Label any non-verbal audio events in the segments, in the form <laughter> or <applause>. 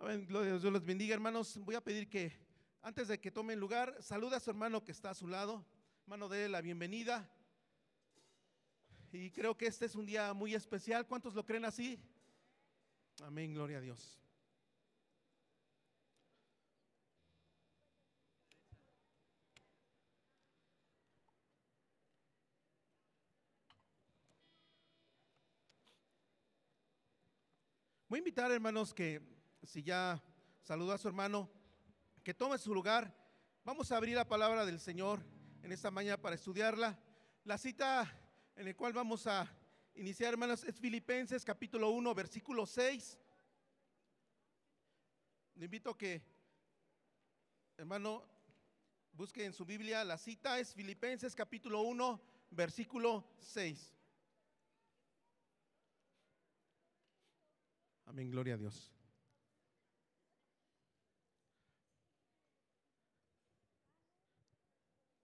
Amén. Gloria Dios los bendiga, hermanos. Voy a pedir que antes de que tomen lugar, saluda a su hermano que está a su lado. Hermano, déle la bienvenida. Y creo que este es un día muy especial. ¿Cuántos lo creen así? Amén, gloria a Dios. Voy a invitar, hermanos, que si ya saludó a su hermano, que tome su lugar. Vamos a abrir la palabra del Señor en esta mañana para estudiarla. La cita en la cual vamos a iniciar, hermanos, es Filipenses capítulo 1, versículo 6. Le invito a que, hermano, busque en su Biblia la cita, es Filipenses capítulo 1, versículo 6. Amén, gloria a Dios.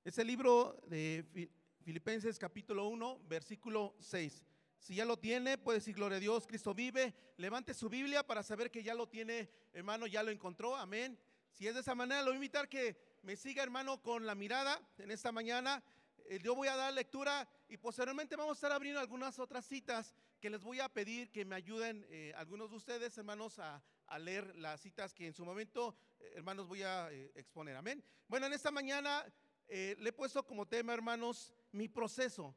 Es el libro de Filipenses capítulo 1, versículo 6. Si ya lo tiene, puede decir gloria a Dios, Cristo vive. Levante su Biblia para saber que ya lo tiene, hermano, ya lo encontró. Amén. Si es de esa manera, lo voy a invitar que me siga, hermano, con la mirada en esta mañana. Eh, yo voy a dar lectura y posteriormente vamos a estar abriendo algunas otras citas que les voy a pedir que me ayuden eh, algunos de ustedes, hermanos, a, leer las citas que en su momento, eh, hermanos, voy a exponer. Amén. Bueno, en esta mañana eh, le he puesto como tema, hermanos, mi proceso.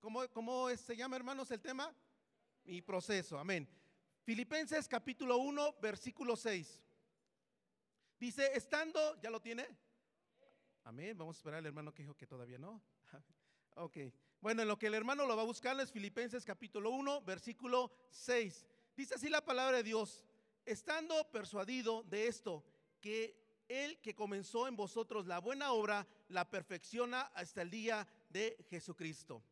¿Cómo, ¿Cómo, se llama, hermanos, el tema? Mi proceso, amén. Filipenses capítulo 1, versículo 6. Dice, estando, ¿ya lo tiene? Amén. Vamos a esperar al hermano que dijo que todavía no. <laughs> ok. Bueno, en lo que el hermano lo va a buscar es Filipenses capítulo 1, versículo 6. Dice así la palabra de Dios, estando persuadido de esto, que el que comenzó en vosotros la buena obra, la perfecciona hasta el día de Jesucristo.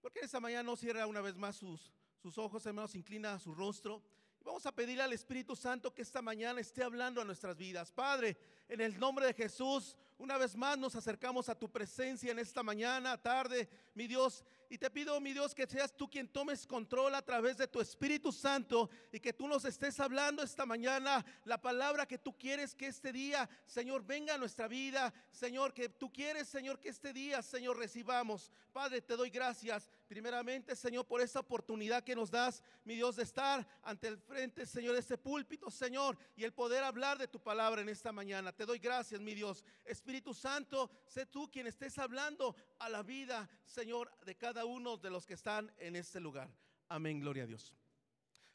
Porque esta mañana no cierra una vez más sus, sus ojos, hermanos, inclina su rostro. Y vamos a pedirle al Espíritu Santo que esta mañana esté hablando a nuestras vidas. Padre, en el nombre de Jesús, una vez más nos acercamos a tu presencia en esta mañana, tarde, mi Dios. Y te pido, mi Dios, que seas tú quien tomes control a través de tu Espíritu Santo y que tú nos estés hablando esta mañana la palabra que tú quieres que este día, Señor, venga a nuestra vida. Señor, que tú quieres, Señor, que este día, Señor, recibamos. Padre, te doy gracias. Primeramente, Señor, por esta oportunidad que nos das, mi Dios, de estar ante el frente, Señor, de este púlpito, Señor, y el poder hablar de tu palabra en esta mañana. Te doy gracias, mi Dios. Espíritu Santo, sé tú quien estés hablando a la vida, Señor, de cada uno de los que están en este lugar. Amén, gloria a Dios.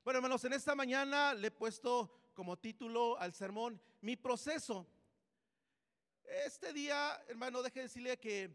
Bueno, hermanos, en esta mañana le he puesto como título al sermón Mi proceso. Este día, hermano, deje decirle que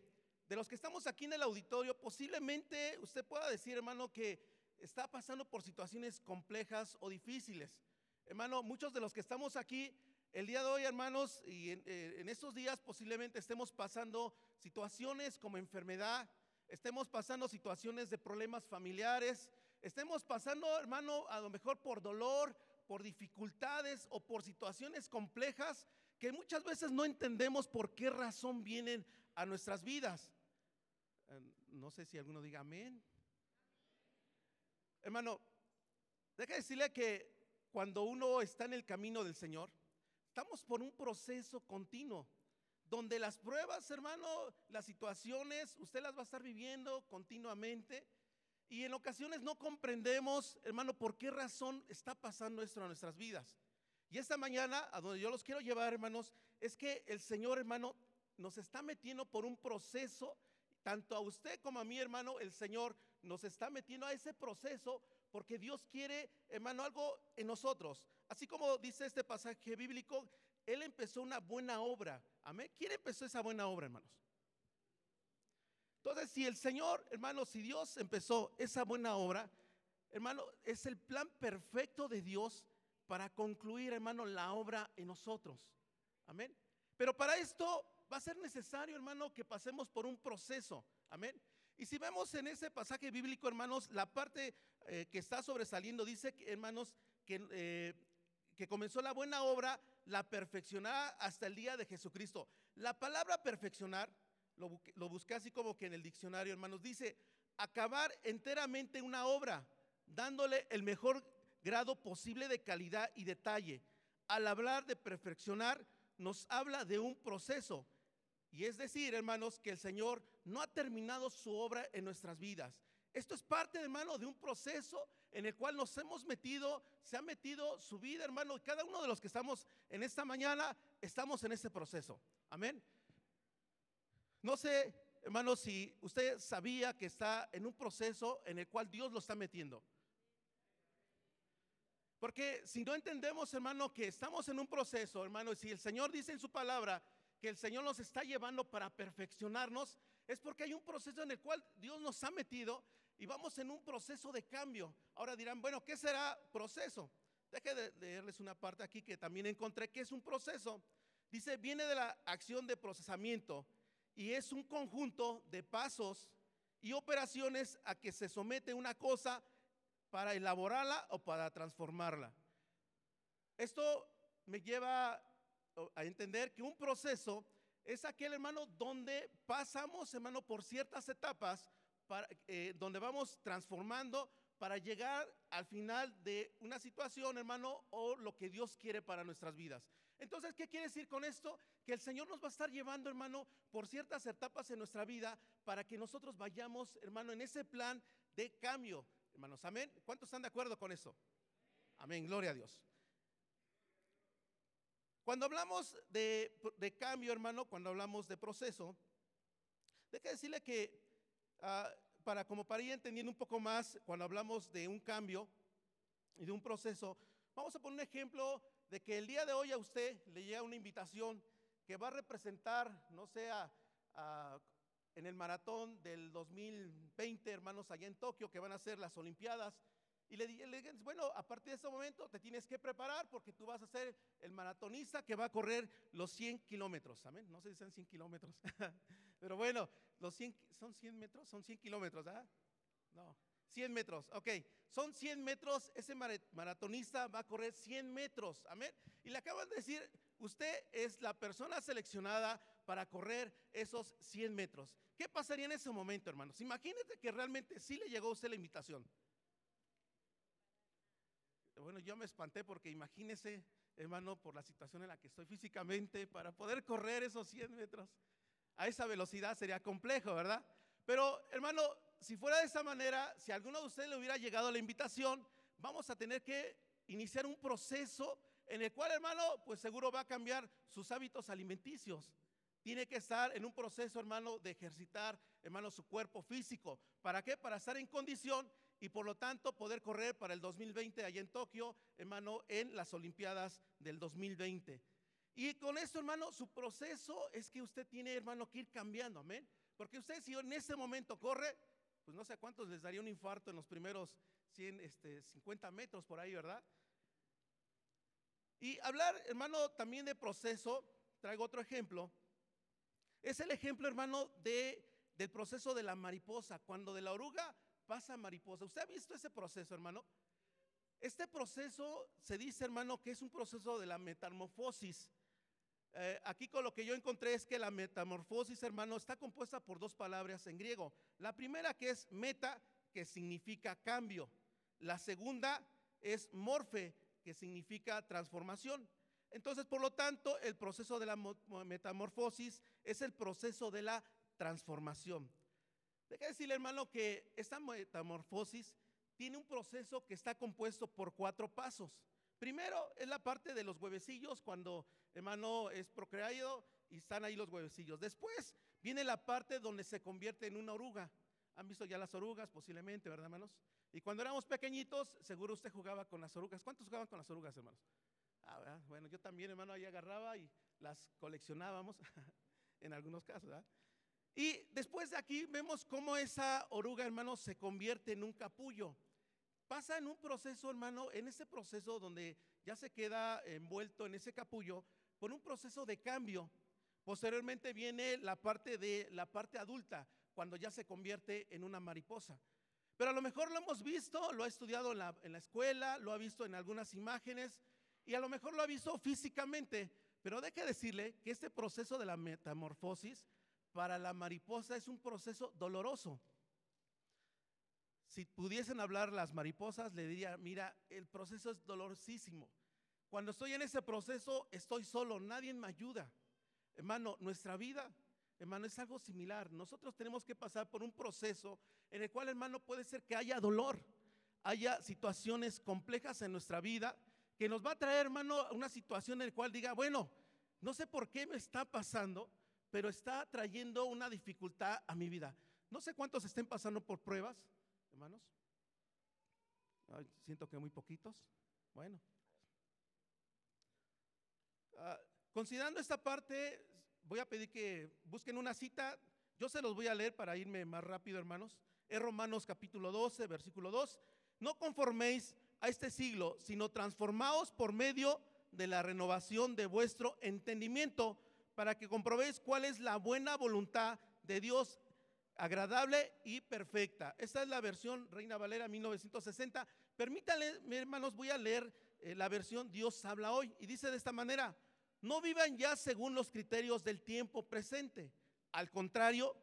de los que estamos aquí en el auditorio, posiblemente usted pueda decir, hermano, que está pasando por situaciones complejas o difíciles. Hermano, muchos de los que estamos aquí el día de hoy, hermanos, y en, eh, en estos días posiblemente estemos pasando situaciones como enfermedad, estemos pasando situaciones de problemas familiares, estemos pasando, hermano, a lo mejor por dolor, por dificultades o por situaciones complejas que muchas veces no entendemos por qué razón vienen a nuestras vidas. Eh, no sé si alguno diga amén. Hermano, deja decirle que cuando uno está en el camino del Señor, estamos por un proceso continuo donde las pruebas, hermano, las situaciones, usted las va a estar viviendo continuamente. Y en ocasiones no comprendemos, hermano, por qué razón está pasando esto en nuestras vidas. Y esta mañana, a donde yo los quiero llevar, hermanos, es que el Señor, hermano, nos está metiendo por un proceso, tanto a usted como a mí, hermano, el Señor nos está metiendo a ese proceso porque Dios quiere, hermano, algo en nosotros. Así como dice este pasaje bíblico, Él empezó una buena obra Amén. ¿Quién empezó esa buena obra, hermanos? Entonces, si el Señor, hermanos, si Dios empezó esa buena obra, hermano, es el plan perfecto de Dios para concluir, hermano, la obra en nosotros. Amén. Pero para esto va a ser necesario, hermano, que pasemos por un proceso. Amén. Y si vemos en ese pasaje bíblico, hermanos, la parte eh, que está sobresaliendo dice, hermanos, que, eh, que comenzó la buena obra la perfeccionará hasta el día de Jesucristo. La palabra perfeccionar, lo, busqué así como que en el diccionario, hermanos, dice acabar enteramente una obra, dándole el mejor grado posible de calidad y detalle, al hablar de perfeccionar, nos habla de un proceso. Y es decir, hermanos, que el Señor no ha terminado su obra en nuestras vidas. Esto es parte, hermano, de un proceso en el cual nos hemos metido, se ha metido su vida, hermano. Cada uno de los que estamos en esta mañana, estamos en ese proceso. Amén. No sé, hermano, si usted sabía que está en un proceso en el cual Dios lo está metiendo. Porque si no entendemos, hermano, que estamos en un proceso, hermano, y si el Señor dice en su palabra que el Señor nos está llevando para perfeccionarnos, es porque hay un proceso en el cual Dios nos ha metido y vamos en un proceso de cambio. Ahora dirán, bueno, ¿qué será proceso? Deje de leerles una parte aquí que también encontré que es un proceso. Dice, viene de la acción de procesamiento y es un conjunto de pasos y operaciones a que se somete una cosa para elaborarla o para transformarla. Esto me lleva a entender que un proceso es aquel hermano donde pasamos, hermano, por ciertas etapas, eh, donde vamos transformando para llegar al final de una situación, hermano, o lo que Dios quiere para nuestras vidas. Entonces, ¿qué quiere decir con esto? Que el Señor nos va a estar llevando, hermano, por ciertas etapas en nuestra vida para que nosotros vayamos, hermano, en ese plan de cambio, Hermanos, amén. ¿Cuántos están de acuerdo con eso? Amén, gloria a Dios. Cuando hablamos de, cambio, hermano, cuando hablamos de proceso, que decirle que ah, para como para ir entendiendo un poco más, cuando hablamos de un cambio y de un proceso, vamos a poner un ejemplo de que el día de hoy a usted le llega una invitación que va a representar, no sé, a, en el maratón del 2020, hermanos, allá en Tokio, que van a ser las Olimpiadas. Y le dije, bueno, a partir de ese momento te tienes que preparar porque tú vas a ser el maratonista que va a correr los 100 kilómetros. Amén. No sé si son 100 kilómetros. <laughs> Pero bueno, los 100, ¿son 100 metros? Son 100 kilómetros, ¿ah? No, 100 metros. Ok, son 100 metros. Ese maratonista va a correr 100 metros. Amén. Y le acaban de decir, usted es la persona seleccionada para correr esos 100 metros. ¿Qué pasaría en ese momento, hermanos? Imagínate que realmente sí le llegó a usted la invitación. Bueno, yo me espanté porque imagínese, hermano, por la situación en la que estoy físicamente, para poder correr esos 100 metros a esa velocidad sería complejo, ¿verdad? Pero, hermano, si fuera de esa manera, si a alguno de ustedes le hubiera llegado la invitación, vamos a tener que iniciar un proceso en el cual, hermano, pues seguro va a cambiar sus hábitos alimenticios tiene que estar en un proceso, hermano, de ejercitar, hermano, su cuerpo físico. ¿Para qué? Para estar en condición y por lo tanto poder correr para el 2020 allá en Tokio, hermano, en las Olimpiadas del 2020. Y con esto, hermano, su proceso es que usted tiene, hermano, que ir cambiando, amén. Porque usted si en ese momento corre, pues no sé cuántos les daría un infarto en los primeros 100, este, 50 metros por ahí, ¿verdad? Y hablar, hermano, también de proceso, traigo otro ejemplo. Es el ejemplo, hermano, de, del proceso de la mariposa, cuando de la oruga pasa mariposa. ¿Usted ha visto ese proceso, hermano? Este proceso se dice, hermano, que es un proceso de la metamorfosis. Eh, aquí con lo que yo encontré es que la metamorfosis, hermano, está compuesta por dos palabras en griego. La primera que es meta, que significa cambio. La segunda es morfe, que significa transformación. Entonces, por lo tanto, el proceso de la metamorfosis es el proceso de la transformación. Deja decirle, hermano, que esta metamorfosis tiene un proceso que está compuesto por cuatro pasos. Primero es la parte de los huevecillos, cuando hermano es procreado y están ahí los huevecillos. Después viene la parte donde se convierte en una oruga. ¿Han visto ya las orugas? Posiblemente, ¿verdad, hermanos? Y cuando éramos pequeñitos, seguro usted jugaba con las orugas. ¿Cuántos jugaban con las orugas, hermanos? Ah, bueno, yo también, hermano, ahí agarraba y las coleccionábamos <laughs> en algunos casos. Y después de aquí vemos cómo esa oruga, hermano, se convierte en un capullo. Pasa en un proceso, hermano, en ese proceso donde ya se queda envuelto en ese capullo, por un proceso de cambio. Posteriormente viene la parte de la parte adulta, cuando ya se convierte en una mariposa. Pero a lo mejor lo hemos visto, lo ha estudiado en la, en la escuela, lo ha visto en algunas imágenes, y a lo mejor lo ha visto físicamente, pero deje decirle que este proceso de la metamorfosis para la mariposa es un proceso doloroso. Si pudiesen hablar las mariposas, le diría, mira, el proceso es dolorosísimo. Cuando estoy en ese proceso, estoy solo, nadie me ayuda. Hermano, nuestra vida, hermano, es algo similar. Nosotros tenemos que pasar por un proceso en el cual, hermano, puede ser que haya dolor, haya situaciones complejas en nuestra vida que nos va a traer, hermano, una situación en la cual diga, bueno, no sé por qué me está pasando, pero está trayendo una dificultad a mi vida. No sé cuántos estén pasando por pruebas, hermanos. siento que muy poquitos. Bueno. Ah, considerando esta parte, voy a pedir que busquen una cita. Yo se los voy a leer para irme más rápido, hermanos. Es Romanos capítulo 12, versículo 2. No conforméis a este siglo, sino transformaos por medio de la renovación de vuestro entendimiento para que comprobéis cuál es la buena voluntad de Dios agradable y perfecta. Esta es la versión Reina Valera 1960. Permítanle, hermanos, voy a leer eh, la versión Dios habla hoy. Y dice de esta manera, no vivan ya según los criterios del tiempo presente. Al contrario,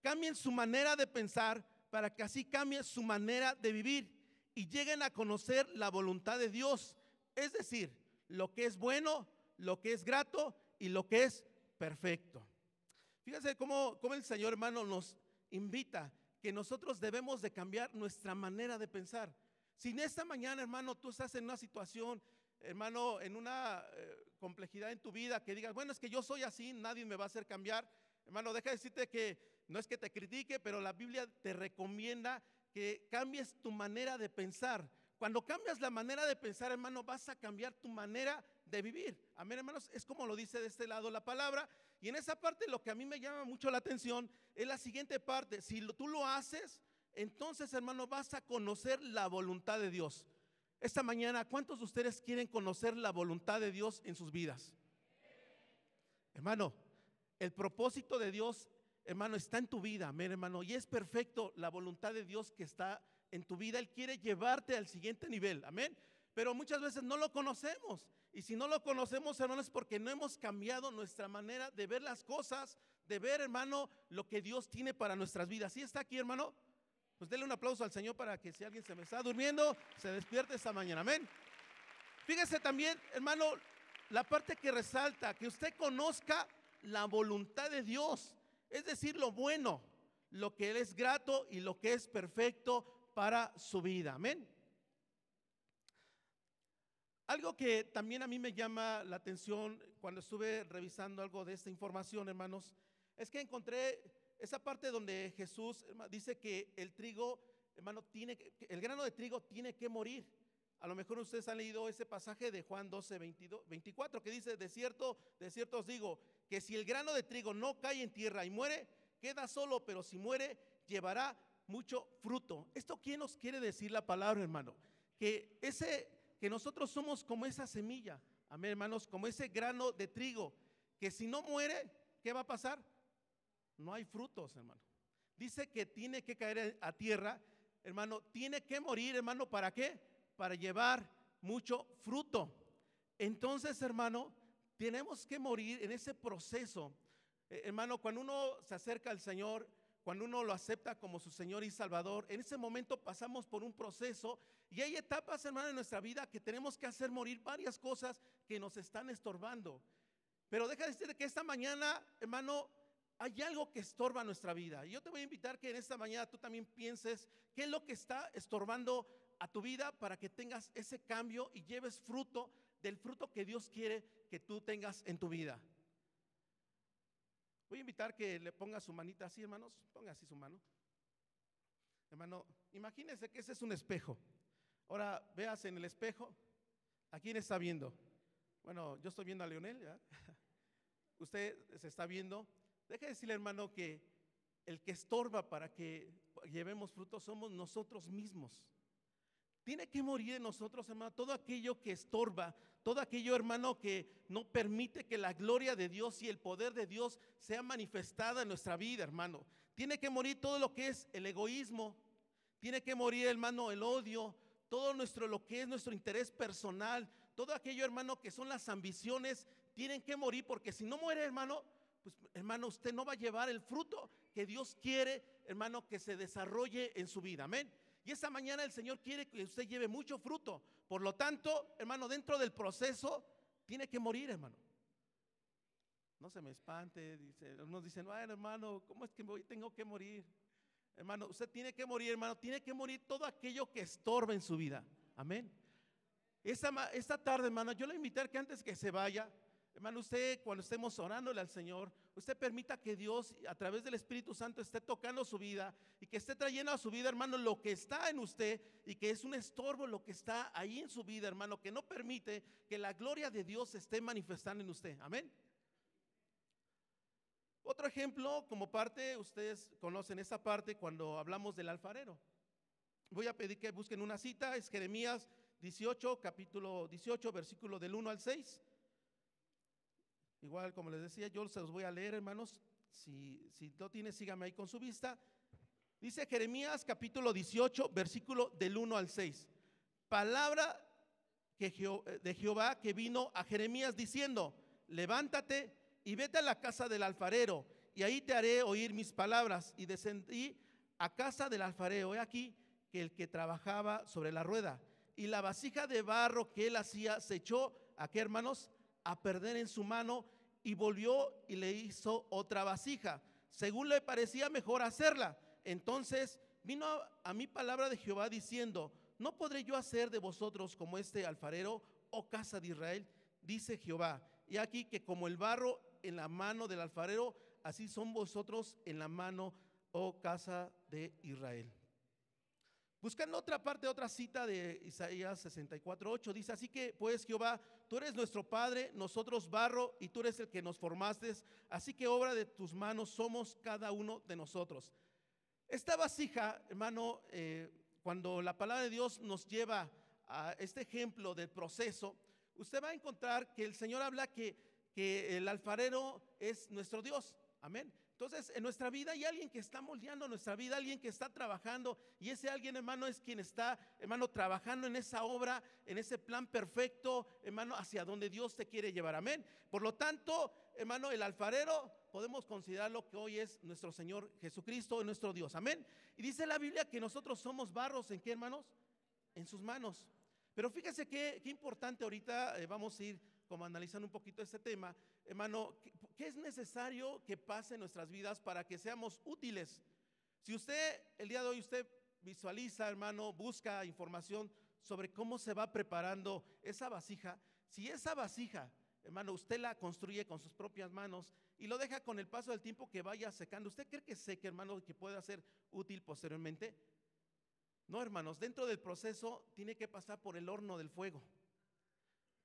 cambien su manera de pensar para que así cambie su manera de vivir y lleguen a conocer la voluntad de Dios, es decir, lo que es bueno, lo que es grato y lo que es perfecto. Fíjense cómo, el Señor hermano nos invita que nosotros debemos de cambiar nuestra manera de pensar. Si en esta mañana, hermano, tú estás en una situación, hermano, en una eh, complejidad en tu vida, que digas, bueno, es que yo soy así, nadie me va a hacer cambiar. Hermano, deja de decirte que no es que te critique, pero la Biblia te recomienda que cambies tu manera de pensar. Cuando cambias la manera de pensar, hermano, vas a cambiar tu manera de vivir. Amén, hermanos. Es como lo dice de este lado la palabra. Y en esa parte lo que a mí me llama mucho la atención es la siguiente parte. Si tú lo haces, entonces, hermano, vas a conocer la voluntad de Dios. Esta mañana, ¿cuántos de ustedes quieren conocer la voluntad de Dios en sus vidas? Hermano, el propósito de Dios hermano, está en tu vida, amén, hermano, y es perfecto la voluntad de Dios que está en tu vida. Él quiere llevarte al siguiente nivel, amén. Pero muchas veces no lo conocemos. Y si no lo conocemos, hermano, es porque no hemos cambiado nuestra manera de ver las cosas, de ver, hermano, lo que Dios tiene para nuestras vidas. ¿Sí está aquí, hermano? Pues denle un aplauso al Señor para que si alguien se me está durmiendo, se despierte esta mañana. Amén. Fíjese también, hermano, la parte que resalta, que usted conozca la voluntad de Dios es decir, lo bueno, lo que es grato y lo que es perfecto para su vida. Amén. Algo que también a mí me llama la atención cuando estuve revisando algo de esta información, hermanos, es que encontré esa parte donde Jesús dice que el trigo, hermano, tiene el grano de trigo tiene que morir. A lo mejor ustedes han leído ese pasaje de Juan 12, 22, 24 que dice, de cierto, de cierto os digo, que si el grano de trigo no cae en tierra y muere, queda solo, pero si muere, llevará mucho fruto. ¿Esto quién nos quiere decir la palabra, hermano? Que ese que nosotros somos como esa semilla, amén, hermanos, como ese grano de trigo, que si no muere, ¿qué va a pasar? No hay frutos, hermano. Dice que tiene que caer a tierra, hermano, tiene que morir, hermano, ¿para qué? Para llevar mucho fruto. Entonces, hermano, tenemos que morir en ese proceso. Eh, hermano, cuando uno se acerca al Señor, cuando uno lo acepta como su Señor y Salvador, en ese momento pasamos por un proceso y hay etapas, hermano, en nuestra vida que tenemos que hacer morir varias cosas que nos están estorbando. Pero deja de decir que esta mañana, hermano, hay algo que estorba nuestra vida. Y yo te voy a invitar que en esta mañana tú también pienses qué es lo que está estorbando a tu vida para que tengas ese cambio y lleves fruto del fruto que Dios quiere que tú tengas en tu vida. Voy a invitar que le ponga su manita así, hermanos. Ponga así su mano. Hermano, imagínese que ese es un espejo. Ahora veas en el espejo. ¿A quién está viendo? Bueno, yo estoy viendo a Leonel. <laughs> Usted se está viendo. Deje de decirle, hermano, que el que estorba para que llevemos frutos somos nosotros mismos. Tiene que morir en nosotros, hermano, todo aquello que estorba, todo aquello, hermano, que no permite que la gloria de Dios y el poder de Dios sea manifestada en nuestra vida, hermano. Tiene que morir todo lo que es el egoísmo. Tiene que morir, hermano, el odio, todo nuestro lo que es nuestro interés personal, todo aquello, hermano, que son las ambiciones, tienen que morir porque si no muere, hermano, pues hermano, usted no va a llevar el fruto que Dios quiere, hermano, que se desarrolle en su vida. Amén. Y esta mañana el Señor quiere que usted lleve mucho fruto. Por lo tanto, hermano, dentro del proceso tiene que morir, hermano. No se me espante, dice, unos dicen, bueno, hermano, ¿cómo es que voy? tengo que morir? Hermano, usted tiene que morir, hermano, tiene que morir todo aquello que estorba en su vida. Amén. Esta, esta tarde, hermano, yo le invito que antes que se vaya, Hermano, usted cuando estemos orándole al Señor, usted permita que Dios a través del Espíritu Santo esté tocando su vida y que esté trayendo a su vida, hermano, lo que está en usted y que es un estorbo lo que está ahí en su vida, hermano, que no permite que la gloria de Dios esté manifestando en usted. Amén. Otro ejemplo, como parte, ustedes conocen esa parte cuando hablamos del alfarero. Voy a pedir que busquen una cita, es Jeremías 18, capítulo 18, versículo del 1 al 6. Igual, como les decía, yo se los voy a leer, hermanos. Si, si no tiene, sígame ahí con su vista. Dice Jeremías capítulo 18, versículo del 1 al 6. Palabra que de Jehová que vino a Jeremías diciendo, levántate y vete a la casa del alfarero, y ahí te haré oír mis palabras. Y descendí a casa del alfarero. He aquí que el que trabajaba sobre la rueda y la vasija de barro que él hacía se echó, ¿a qué hermanos? A perder en su mano y volvió y le hizo otra vasija, según le parecía mejor hacerla. Entonces vino a, mi palabra de Jehová diciendo, ¿no podré yo hacer de vosotros como este alfarero, oh casa de Israel? Dice Jehová. Y aquí que como el barro en la mano del alfarero, así son vosotros en la mano, oh casa de Israel. Buscando otra parte, otra cita de Isaías 64:8, dice, así que pues Jehová, tú eres nuestro Padre, nosotros barro, y tú eres el que nos formaste, así que obra de tus manos somos cada uno de nosotros. Esta vasija, hermano, eh, cuando la palabra de Dios nos lleva a este ejemplo del proceso, usted va a encontrar que el Señor habla que, que el alfarero es nuestro Dios. Amén. Entonces, en nuestra vida hay alguien que está moldeando nuestra vida, alguien que está trabajando, y ese alguien, hermano, es quien está, hermano, trabajando en esa obra, en ese plan perfecto, hermano, hacia donde Dios te quiere llevar. Amén. Por lo tanto, hermano, el alfarero podemos considerarlo que hoy es nuestro Señor Jesucristo, nuestro Dios. Amén. Y dice la Biblia que nosotros somos barros, ¿en qué, hermanos? En sus manos. Pero fíjese qué, qué importante ahorita, eh, vamos a ir como analizando un poquito este tema, hermano, ¿qué, es necesario que pase en nuestras vidas para que seamos útiles? Si usted, el día de hoy, usted visualiza, hermano, busca información sobre cómo se va preparando esa vasija, si esa vasija, hermano, usted la construye con sus propias manos y lo deja con el paso del tiempo que vaya secando, ¿usted cree que seque, hermano, que pueda ser útil posteriormente? No, hermanos, dentro del proceso tiene que pasar por el horno del fuego.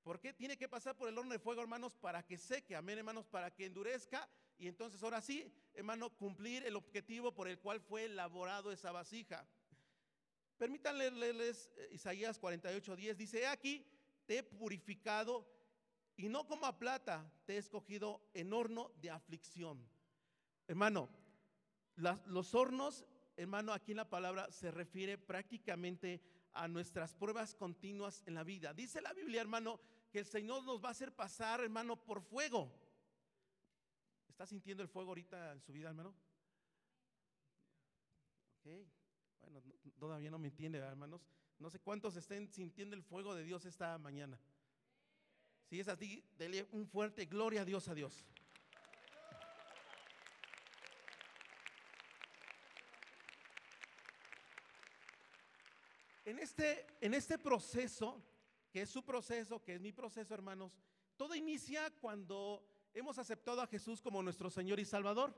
¿Por qué tiene que pasar por el horno de fuego, hermanos? Para que seque, amén, hermanos, para que endurezca y entonces ahora sí, hermano, cumplir el objetivo por el cual fue elaborado esa vasija. Permítanle leerles eh, Isaías 48, 10, dice, aquí te he purificado y no como a plata te he escogido en horno de aflicción. Hermano, los hornos, hermano, aquí en la palabra se refiere prácticamente a nuestras pruebas continuas en la vida. Dice la Biblia, hermano, que el Señor nos va a hacer pasar, hermano, por fuego. ¿Está sintiendo el fuego ahorita en su vida, hermano? Ok, bueno, todavía no me entiende, hermanos. No sé cuántos estén sintiendo el fuego de Dios esta mañana. Si es así, dele un fuerte gloria a Dios, a Dios. En este, en este proceso, que es su proceso, que es mi proceso, hermanos, todo inicia cuando hemos aceptado a Jesús como nuestro Señor y Salvador.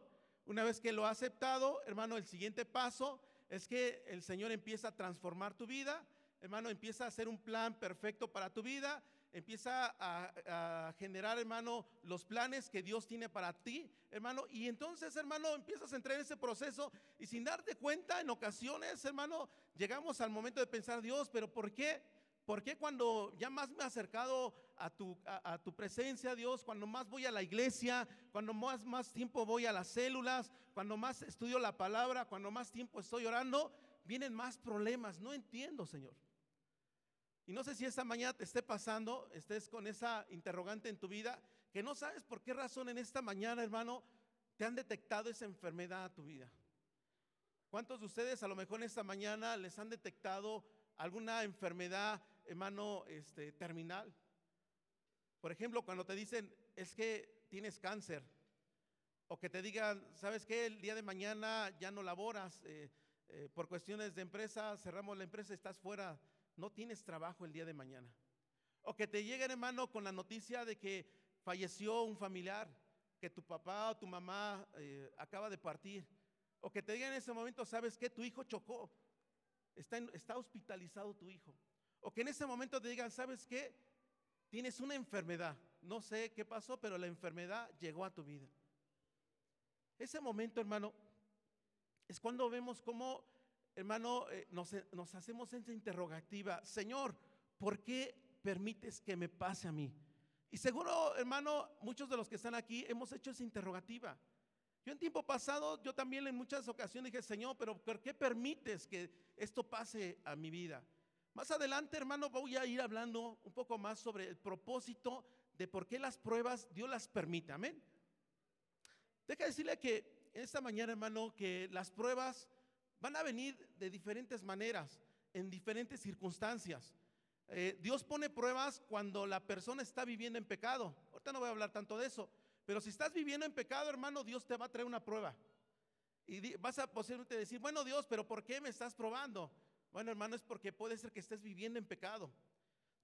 Una vez que lo ha aceptado, hermano, el siguiente paso es que el Señor empieza a transformar tu vida, hermano, empieza a hacer un plan perfecto para tu vida, empieza a, generar, hermano, los planes que Dios tiene para ti, hermano. Y entonces, hermano, empiezas a entrar en ese proceso y sin darte cuenta, en ocasiones, hermano, llegamos al momento de pensar, Dios, pero ¿por qué? ¿Por qué cuando ya más me he acercado a tu, a, tu presencia, Dios, cuando más voy a la iglesia, cuando más, más tiempo voy a las células, cuando más estudio la palabra, cuando más tiempo estoy orando, vienen más problemas? No entiendo, Señor. Y no sé si esta mañana te esté pasando, estés con esa interrogante en tu vida, que no sabes por qué razón en esta mañana, hermano, te han detectado esa enfermedad a tu vida. ¿Cuántos de ustedes a lo mejor en esta mañana les han detectado alguna enfermedad, hermano, este, terminal? Por ejemplo, cuando te dicen, es que tienes cáncer, o que te digan, ¿sabes qué? El día de mañana ya no laboras, eh, eh, por cuestiones de empresa, cerramos la empresa, estás fuera, no tienes trabajo el día de mañana. O que te lleguen, hermano, con la noticia de que falleció un familiar, que tu papá o tu mamá eh, acaba de partir. O que te digan en ese momento, ¿sabes qué? Tu hijo chocó, está, está hospitalizado tu hijo. O que en ese momento te digan, ¿sabes qué? Tienes una enfermedad. No sé qué pasó, pero la enfermedad llegó a tu vida. Ese momento, hermano, es cuando vemos cómo, hermano, eh, nos, nos hacemos esa interrogativa. Señor, ¿por qué permites que me pase a mí? Y seguro, hermano, muchos de los que están aquí hemos hecho esa interrogativa. Yo en tiempo pasado, yo también en muchas ocasiones dije, Señor, pero ¿por qué permites que esto pase a mi vida? Más adelante, hermano, voy a ir hablando un poco más sobre el propósito de por qué las pruebas Dios las permite. Amén. Deja decirle que esta mañana, hermano, que las pruebas van a venir de diferentes maneras, en diferentes circunstancias. Eh, Dios pone pruebas cuando la persona está viviendo en pecado. Ahorita no voy a hablar tanto de eso, pero si estás viviendo en pecado, hermano, Dios te va a traer una prueba. Y vas a posiblemente decir, bueno Dios, pero ¿por qué me estás probando? Bueno, hermano, es porque puede ser que estés viviendo en pecado.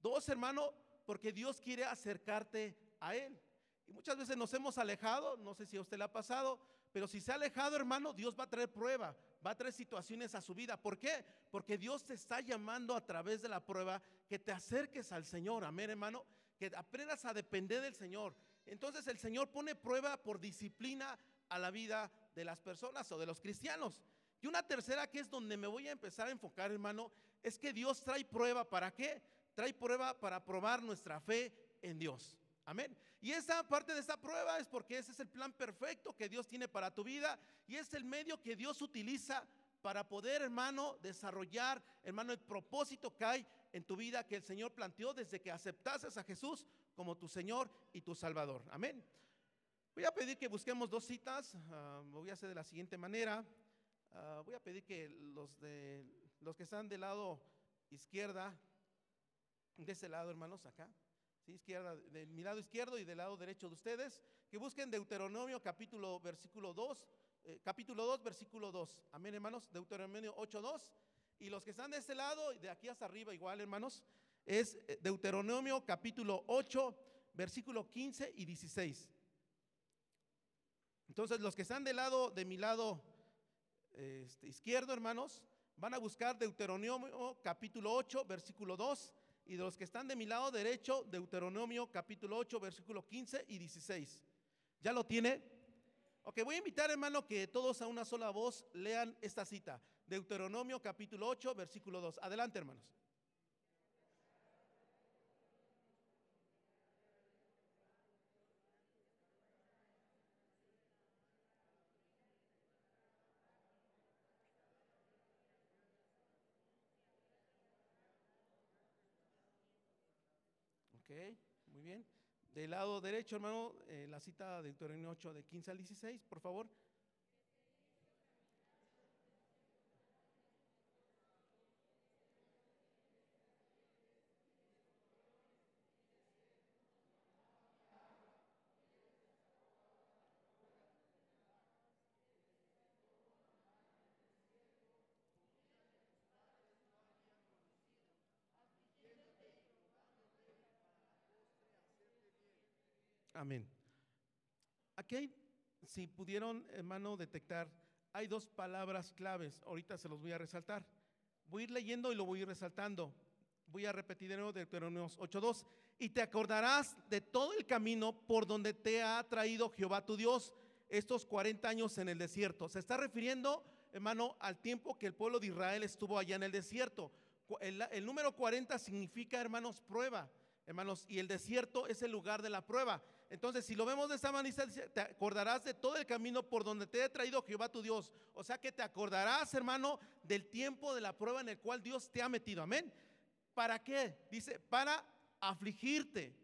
Dos, hermano, porque Dios quiere acercarte a Él. Y muchas veces nos hemos alejado, no sé si a usted le ha pasado, pero si se ha alejado, hermano, Dios va a traer prueba, va a traer situaciones a su vida. ¿Por qué? Porque Dios te está llamando a través de la prueba que te acerques al Señor, amén, hermano, que aprendas a depender del Señor. Entonces el Señor pone prueba por disciplina a la vida de las personas o de los cristianos. Y una tercera que es donde me voy a empezar a enfocar, hermano, es que Dios trae prueba para qué? Trae prueba para probar nuestra fe en Dios. Amén. Y esa parte de esa prueba es porque ese es el plan perfecto que Dios tiene para tu vida y es el medio que Dios utiliza para poder, hermano, desarrollar, hermano, el propósito que hay en tu vida que el Señor planteó desde que aceptases a Jesús como tu Señor y tu Salvador. Amén. Voy a pedir que busquemos dos citas. Uh, voy a hacer de la siguiente manera. Uh, voy a pedir que los, de, los que están del lado izquierda, de ese lado, hermanos, acá izquierda, de mi lado izquierdo y del lado derecho de ustedes, que busquen Deuteronomio capítulo, versículo 2, eh, capítulo 2, versículo 2. Amén, hermanos, Deuteronomio 8, 2. Y los que están de este lado y de aquí hasta arriba igual, hermanos, es eh, Deuteronomio capítulo 8, versículo 15 y 16. Entonces, los que están del lado, de mi lado este, izquierdo, hermanos, van a buscar Deuteronomio capítulo 8, versículo 2 y de los que están de mi lado derecho, Deuteronomio capítulo 8, versículo 15 y 16. ¿Ya lo tiene? Ok, voy a invitar hermano que todos a una sola voz lean esta cita. Deuteronomio capítulo 8, versículo 2. Adelante hermanos. muy bien. Del lado derecho, hermano, eh, la cita de Deuteronomio 8, de 15 al 16, por favor. Amén. Aquí hay, si pudieron, hermano, detectar, hay dos palabras claves. Ahorita se los voy a resaltar. Voy a ir leyendo y lo voy a ir resaltando. Voy a repetir de nuevo Deuteronomio 8.2. Y te acordarás de todo el camino por donde te ha traído Jehová tu Dios estos 40 años en el desierto. Se está refiriendo, hermano, al tiempo que el pueblo de Israel estuvo allá en el desierto. El, el número 40 significa, hermanos, prueba. Hermanos, y el desierto es el lugar de la prueba. Entonces, si lo vemos de esta manera, te acordarás de todo el camino por donde te he traído Jehová tu Dios. O sea que te acordarás, hermano, del tiempo de la prueba en el cual Dios te ha metido. Amén. ¿Para qué? Dice, para afligirte.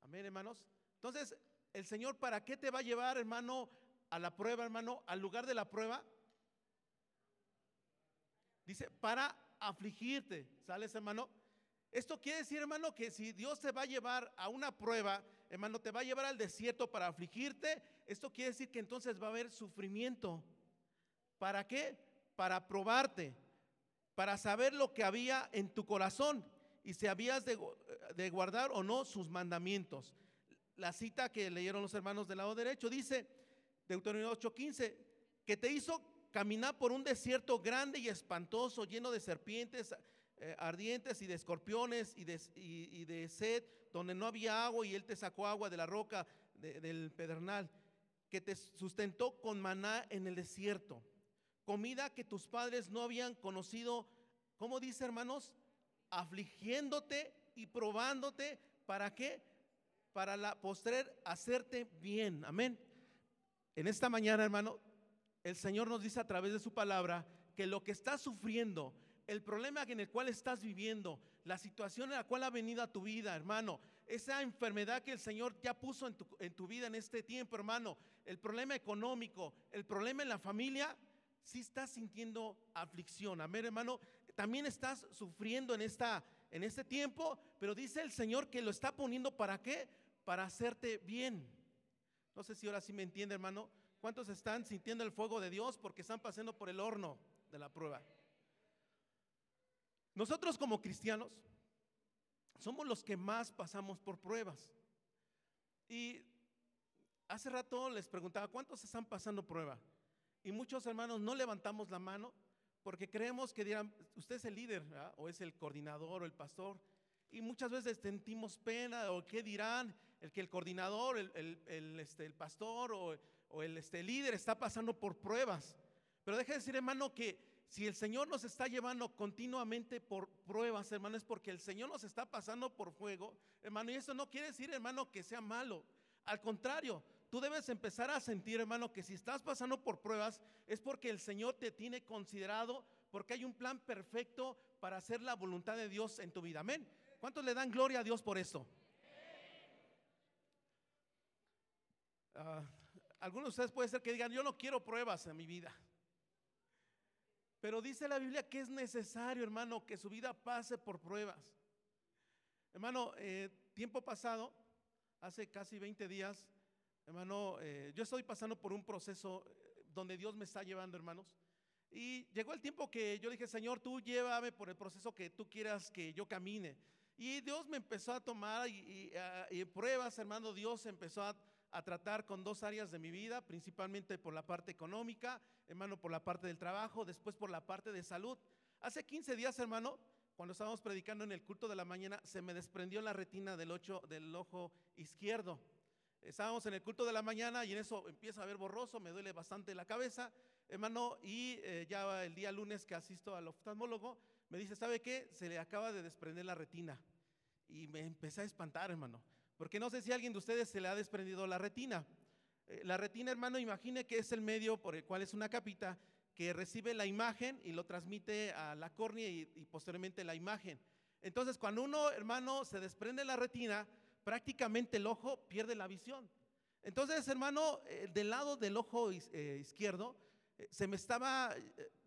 Amén, hermanos. Entonces, el Señor, ¿para qué te va a llevar, hermano, a la prueba, hermano, al lugar de la prueba? Dice, para afligirte. ¿Sales, hermano? Esto quiere decir, hermano, que si Dios te va a llevar a una prueba, hermano, te va a llevar al desierto para afligirte, esto quiere decir que entonces va a haber sufrimiento. ¿Para qué? Para probarte, para saber lo que había en tu corazón y si habías de, guardar o no sus mandamientos. La cita que leyeron los hermanos del lado derecho dice, Deuteronomio 8:15, que te hizo caminar por un desierto grande y espantoso, lleno de serpientes eh, ardientes y de escorpiones y de, y, de, sed, donde no había agua y él te sacó agua de la roca del pedernal, que te sustentó con maná en el desierto, comida que tus padres no habían conocido, ¿cómo dice hermanos? Afligiéndote y probándote, ¿para qué? Para la postrer hacerte bien, amén. En esta mañana, hermano, el Señor nos dice a través de su palabra que lo que estás sufriendo, el problema en el cual estás viviendo, la situación en la cual ha venido a tu vida, hermano, esa enfermedad que el Señor ya puso en tu, en tu vida en este tiempo, hermano, el problema económico, el problema en la familia, si estás sintiendo aflicción. Amén, hermano. También estás sufriendo en, esta, en este tiempo, pero dice el Señor que lo está poniendo para qué? Para hacerte bien. No sé si ahora sí me entiende, hermano. ¿Cuántos están sintiendo el fuego de Dios porque están pasando por el horno de la prueba? Nosotros como cristianos somos los que más pasamos por pruebas. Y hace rato les preguntaba, ¿cuántos están pasando prueba? Y muchos hermanos no levantamos la mano porque creemos que dirán, usted es el líder o es el coordinador o el pastor. Y muchas veces sentimos pena o qué dirán, el que el coordinador, el, este, el pastor o, o el este, líder está pasando por pruebas. Pero deje de decir, hermano, que si el Señor nos está llevando continuamente por pruebas, hermano, es porque el Señor nos está pasando por fuego, hermano. Y eso no quiere decir, hermano, que sea malo. Al contrario, tú debes empezar a sentir, hermano, que si estás pasando por pruebas, es porque el Señor te tiene considerado, porque hay un plan perfecto para hacer la voluntad de Dios en tu vida. Amén. ¿Cuántos le dan gloria a Dios por esto? Ah, algunos de ustedes puede ser que digan, yo no quiero pruebas en mi vida. Pero dice la Biblia que es necesario, hermano, que su vida pase por pruebas. Hermano, eh, tiempo pasado, hace casi 20 días, hermano, eh, yo estoy pasando por un proceso eh, donde Dios me está llevando, hermanos. Y llegó el tiempo que yo dije, Señor, tú llévame por el proceso que tú quieras que yo camine. Y Dios me empezó a tomar y, y pruebas, hermano, Dios empezó a, a tratar con dos áreas de mi vida, principalmente por la parte económica, hermano, por la parte del trabajo, después por la parte de salud. Hace 15 días, hermano, cuando estábamos predicando en el culto de la mañana, se me desprendió la retina del, ocho, del ojo izquierdo. Estábamos en el culto de la mañana y en eso empieza a ver borroso, me duele bastante la cabeza, hermano, y eh, ya el día lunes que asisto al oftalmólogo, me dice, ¿sabe qué? Se le acaba de desprender la retina. Y me empecé a espantar, hermano. Porque no sé si alguien de ustedes se le ha desprendido la retina. Eh, la retina, hermano, imagine que es el medio por el cual es una capita que recibe la imagen y lo transmite a la córnea y, posteriormente la imagen. Entonces, cuando uno, hermano, se desprende la retina, prácticamente el ojo pierde la visión. Entonces, hermano, eh, del lado del ojo eh, izquierdo, se me estaba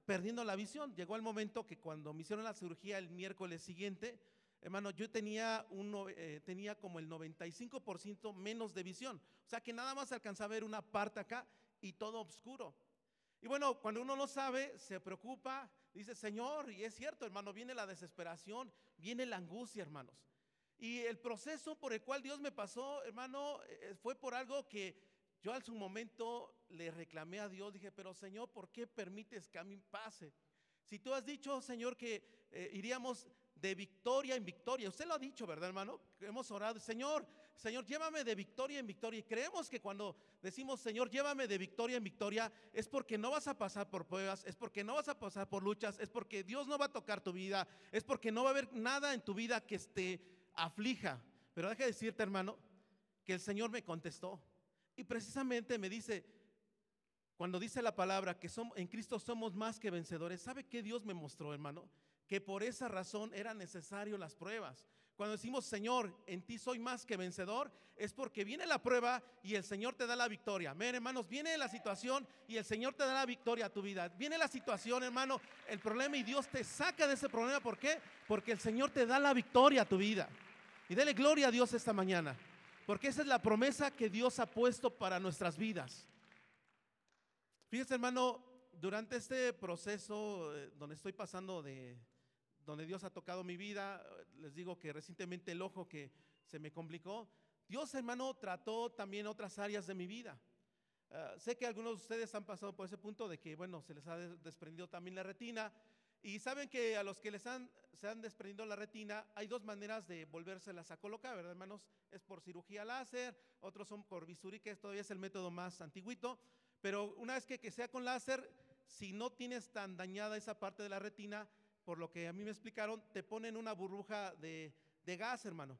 perdiendo la visión. Llegó el momento que cuando me hicieron la cirugía el miércoles siguiente, hermano, yo tenía, eh, tenía como el 95% menos de visión. O sea que nada más alcanzaba a ver una parte acá y todo oscuro. Y bueno, cuando uno no sabe, se preocupa, dice, Señor, y es cierto, hermano, viene la desesperación, viene la angustia, hermanos. Y el proceso por el cual Dios me pasó, hermano, eh, fue por algo que yo al su momento le reclamé a Dios, dije, pero Señor, ¿por qué permites que a mí pase? Si tú has dicho, Señor, que eh, iríamos de victoria en victoria. Usted lo ha dicho, ¿verdad, hermano? Hemos orado, Señor, Señor, llévame de victoria en victoria. Y creemos que cuando decimos, Señor, llévame de victoria en victoria, es porque no vas a pasar por pruebas, es porque no vas a pasar por luchas, es porque Dios no va a tocar tu vida, es porque no va a haber nada en tu vida que te aflija. Pero deja de decirte, hermano, que el Señor me contestó. Y precisamente me dice, cuando dice la palabra que somos, en Cristo somos más que vencedores, ¿sabe qué Dios me mostró, hermano? Que por esa razón eran necesarias las pruebas. Cuando decimos, Señor, en ti soy más que vencedor, es porque viene la prueba y el Señor te da la victoria. Amén, hermanos, viene la situación y el Señor te da la victoria a tu vida. Viene la situación, hermano, el problema y Dios te saca de ese problema. ¿Por qué? Porque el Señor te da la victoria a tu vida. Y dele gloria a Dios esta mañana, porque esa es la promesa que Dios ha puesto para nuestras vidas. Fíjese, hermano, durante este proceso eh, donde estoy pasando de, donde Dios ha tocado mi vida, les digo que recientemente el ojo que se me complicó, Dios hermano trató también otras áreas de mi vida. Ah, sé que algunos de ustedes han pasado por ese punto de que, bueno, se les ha desprendido también la retina. Y saben que a los que les han, se han desprendido la retina, hay dos maneras de volvérselas a colocar, ¿verdad, hermanos? Es por cirugía láser, otros son por bisturí, que todavía es el método más antiguito. Pero una vez que, que sea con láser, si no tienes tan dañada esa parte de la retina, por lo que a mí me explicaron, te ponen una burbuja de, gas, hermano.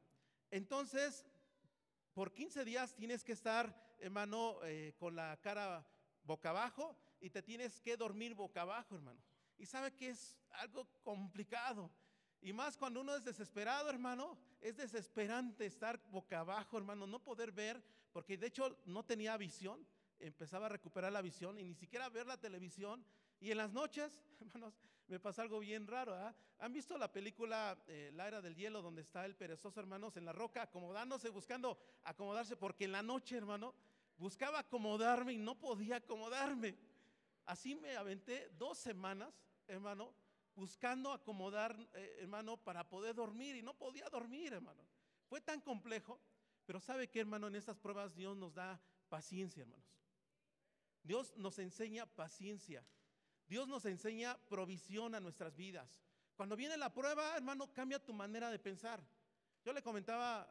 Entonces, por 15 días tienes que estar, hermano, eh, con la cara boca abajo y te tienes que dormir boca abajo, hermano. Y sabe que es algo complicado. Y más cuando uno es desesperado, hermano, es desesperante estar boca abajo, hermano, no poder ver, porque de hecho no tenía visión, empezaba a recuperar la visión y ni siquiera ver la televisión. Y en las noches, <laughs> hermanos, me pasa algo bien raro. ¿ah? ¿Han visto la película eh, La Era del Hielo, donde está el perezoso, hermanos, en la roca, acomodándose, buscando acomodarse? Porque en la noche, hermano, buscaba acomodarme y no podía acomodarme. Así me aventé dos semanas, hermano, buscando acomodar, eh, hermano, para poder dormir y no podía dormir, hermano. Fue tan complejo, pero ¿sabe qué, hermano? En estas pruebas Dios nos da paciencia, hermanos. Dios nos enseña paciencia. Dios nos enseña provisión a nuestras vidas. Cuando viene la prueba, hermano, cambia tu manera de pensar. Yo le comentaba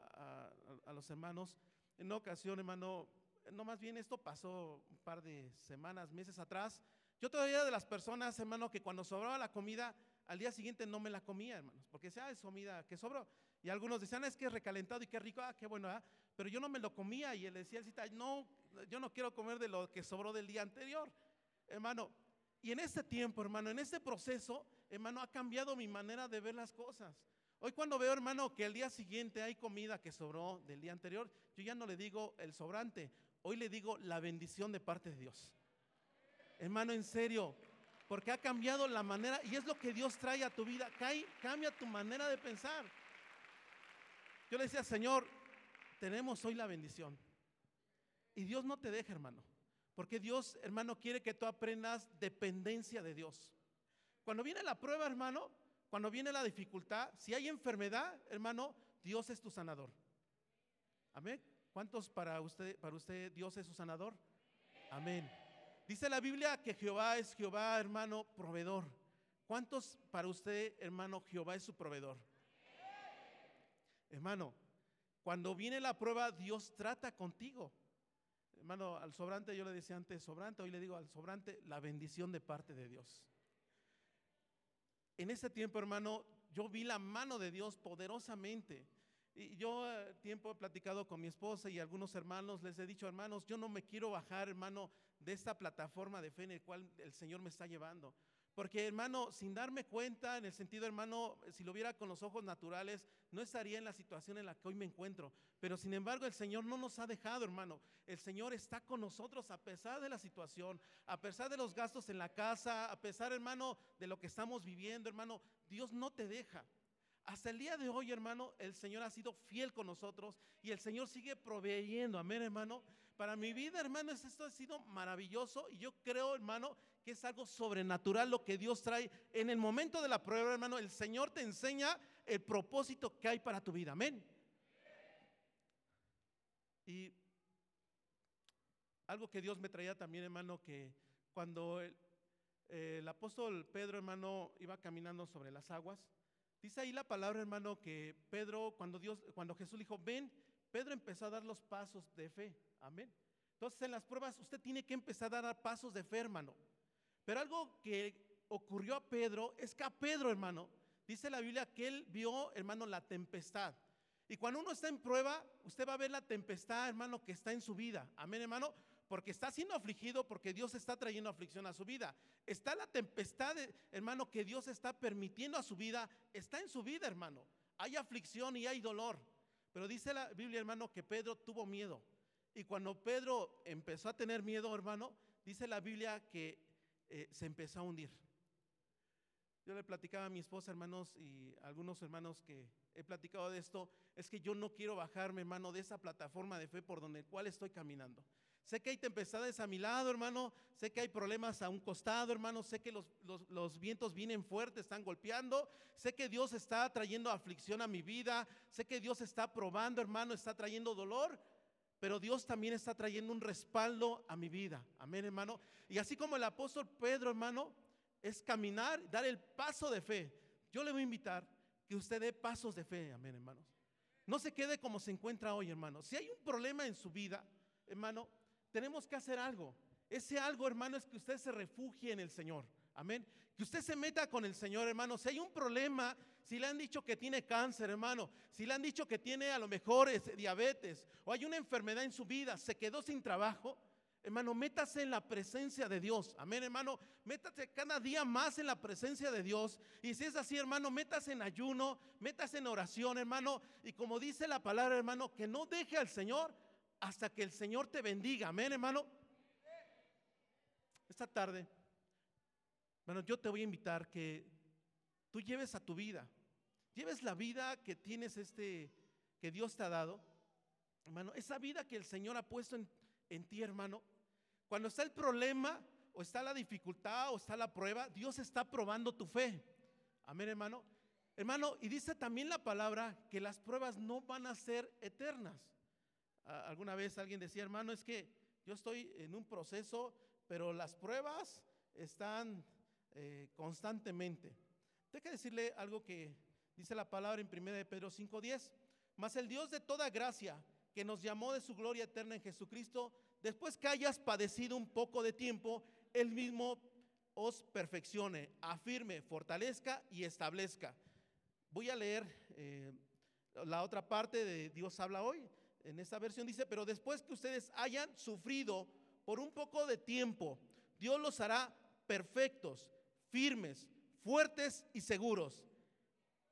a, los hermanos, en una ocasión, hermano, no más bien esto pasó un par de semanas, meses atrás. Yo todavía era de las personas, hermano, que cuando sobraba la comida, al día siguiente no me la comía, hermanos, porque decía, ah, es comida que sobró. Y algunos decían, es que es recalentado y qué rico, ah, qué bueno, ah. Pero yo no me lo comía y él decía, no, yo no quiero comer de lo que sobró del día anterior. Hermano, y en este tiempo, hermano, en este proceso, hermano, ha cambiado mi manera de ver las cosas. Hoy cuando veo, hermano, que el día siguiente hay comida que sobró del día anterior, yo ya no le digo el sobrante, hoy le digo la bendición de parte de Dios. Hermano, en serio, porque ha cambiado la manera, y es lo que Dios trae a tu vida, cambia tu manera de pensar. Yo le decía, Señor, tenemos hoy la bendición. Y Dios no te deja, hermano. Porque Dios, hermano, quiere que tú aprendas dependencia de Dios. Cuando viene la prueba, hermano, cuando viene la dificultad, si hay enfermedad, hermano, Dios es tu sanador. Amén. ¿Cuántos para usted, para usted Dios es su sanador? Amén. Dice la Biblia que Jehová es Jehová, hermano, proveedor. ¿Cuántos para usted, hermano, Jehová es su proveedor? Hermano, cuando viene la prueba, Dios trata contigo. Hermano, al sobrante yo le decía antes sobrante, hoy le digo al sobrante la bendición de parte de Dios. En ese tiempo, hermano, yo vi la mano de Dios poderosamente. Y yo eh, tiempo he platicado con mi esposa y algunos hermanos, les he dicho, hermanos, yo no me quiero bajar, hermano, de esta plataforma de fe en el cual el Señor me está llevando. Porque hermano, sin darme cuenta, en el sentido hermano, si lo viera con los ojos naturales, no estaría en la situación en la que hoy me encuentro. Pero sin embargo, el Señor no nos ha dejado, hermano. El Señor está con nosotros a pesar de la situación, a pesar de los gastos en la casa, a pesar, hermano, de lo que estamos viviendo, hermano. Dios no te deja. Hasta el día de hoy, hermano, el Señor ha sido fiel con nosotros y el Señor sigue proveyendo. Amén, hermano. Para mi vida, hermano, esto ha sido maravilloso y yo creo, hermano, que es algo sobrenatural lo que Dios trae. En el momento de la prueba, hermano, el Señor te enseña el propósito que hay para tu vida. Amén. Y algo que Dios me traía también, hermano, que cuando el, el apóstol Pedro, hermano, iba caminando sobre las aguas, dice ahí la palabra, hermano, que Pedro, cuando Dios, cuando Jesús dijo, ven, Pedro empezó a dar los pasos de fe. Amén. Entonces en las pruebas usted tiene que empezar a dar pasos de fe, hermano. Pero algo que ocurrió a Pedro es que a Pedro, hermano, dice la Biblia que él vio, hermano, la tempestad. Y cuando uno está en prueba, usted va a ver la tempestad, hermano, que está en su vida. Amén, hermano. Porque está siendo afligido, porque Dios está trayendo aflicción a su vida. Está la tempestad, hermano, que Dios está permitiendo a su vida. Está en su vida, hermano. hay aflicción y hay dolor. Pero dice la Biblia, hermano, que Pedro tuvo miedo. Y cuando Pedro empezó a tener miedo, hermano, dice la Biblia que eh, se empezó a hundir. Yo le platicaba a mi esposa, hermanos, y a algunos hermanos que he platicado de esto, es que yo no quiero bajarme, hermano, de esa plataforma de fe por donde cual estoy caminando. Sé que hay tempestades a mi lado, hermano. Sé que hay problemas a un costado, hermano. Sé que los, vientos vienen fuertes, están golpeando. Sé que Dios está trayendo aflicción a mi vida. Sé que Dios está probando, hermano, está trayendo dolor. Pero Dios también está trayendo un respaldo a mi vida. Amén, hermano. Y así como el apóstol Pedro, hermano, es caminar, dar el paso de fe. Yo le voy a invitar que usted dé pasos de fe. Amén, hermanos. No se quede como se encuentra hoy, hermano. Si hay un problema en su vida, hermano, tenemos que hacer algo. Ese algo, hermano, es que usted se refugie en el Señor. Amén. Que usted se meta con el Señor, hermano. Si hay un problema, si le han dicho que tiene cáncer, hermano, si le han dicho que tiene a lo mejor diabetes o hay una enfermedad en su vida, se quedó sin trabajo, hermano, métase en la presencia de Dios. Amén, hermano. Métase cada día más en la presencia de Dios. Y si es así, hermano, métase en ayuno, métase en oración, hermano. Y como dice la palabra, hermano, que no deje al Señor hasta que el Señor te bendiga. Amén, hermano. Esta tarde, bueno, yo te voy a invitar que tú lleves a tu vida, lleves la vida que tienes este, que Dios te ha dado, hermano, esa vida que el Señor ha puesto en, en ti, hermano. Cuando está el problema, o está la dificultad, o está la prueba, Dios está probando tu fe. Amén, hermano. Hermano, y dice también la palabra que las pruebas no van a ser eternas alguna vez alguien decía, hermano, es que yo estoy en un proceso, pero las pruebas están eh, constantemente. Tengo que decirle algo que dice la palabra en 1 de Pedro 5:10. Mas el Dios de toda gracia, que nos llamó de su gloria eterna en Jesucristo, después que hayas padecido un poco de tiempo, Él mismo os perfeccione, afirme, fortalezca y establezca. Voy a leer eh, la otra parte de Dios habla hoy en esta versión dice, pero después que ustedes hayan sufrido por un poco de tiempo, Dios los hará perfectos, firmes, fuertes y seguros.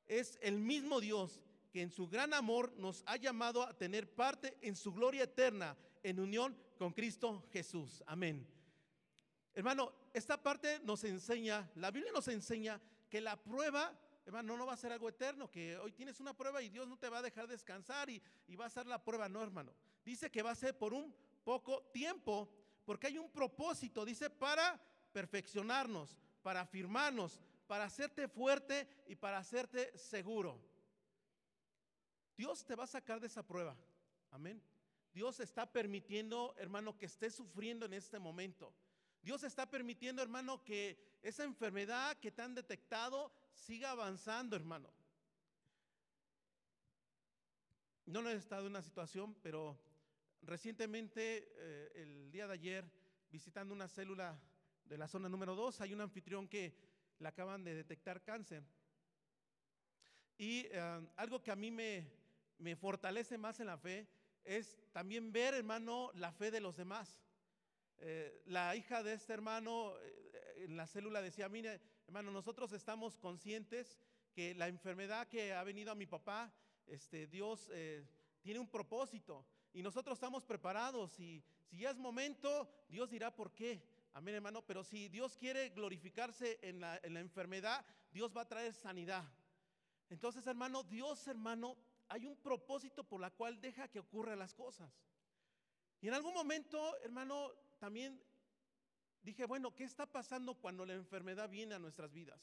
Es el mismo Dios que en su gran amor nos ha llamado a tener parte en su gloria eterna en unión con Cristo Jesús. Amén. Hermano, esta parte nos enseña, la Biblia nos enseña que la prueba hermano, no va a ser algo eterno, que hoy tienes una prueba y Dios no te va a dejar descansar y, va a ser la prueba, no, hermano. Dice que va a ser por un poco tiempo, porque hay un propósito, dice, para perfeccionarnos, para afirmarnos, para hacerte fuerte y para hacerte seguro. Dios te va a sacar de esa prueba. Amén. Dios está permitiendo, hermano, que estés sufriendo en este momento. Dios está permitiendo, hermano, que esa enfermedad que te han detectado siga avanzando, hermano. No, no he estado en una situación, pero recientemente, eh, el día de ayer, visitando una célula de la zona número 2, hay un anfitrión que le acaban de detectar cáncer. Y eh, algo que a mí me, me fortalece más en la fe es también ver, hermano, la fe de los demás. Eh, la hija de este hermano en la célula decía, mire, Hermano, nosotros estamos conscientes que la enfermedad que ha venido a mi papá, este, Dios eh, tiene un propósito y nosotros estamos preparados y si ya es momento, Dios dirá por qué. Amén, hermano. Pero si Dios quiere glorificarse en la, en la enfermedad, Dios va a traer sanidad. Entonces, hermano, Dios, hermano, hay un propósito por la cual deja que ocurran las cosas. Y en algún momento, hermano, también Dije, bueno, ¿qué está pasando cuando la enfermedad viene a nuestras vidas?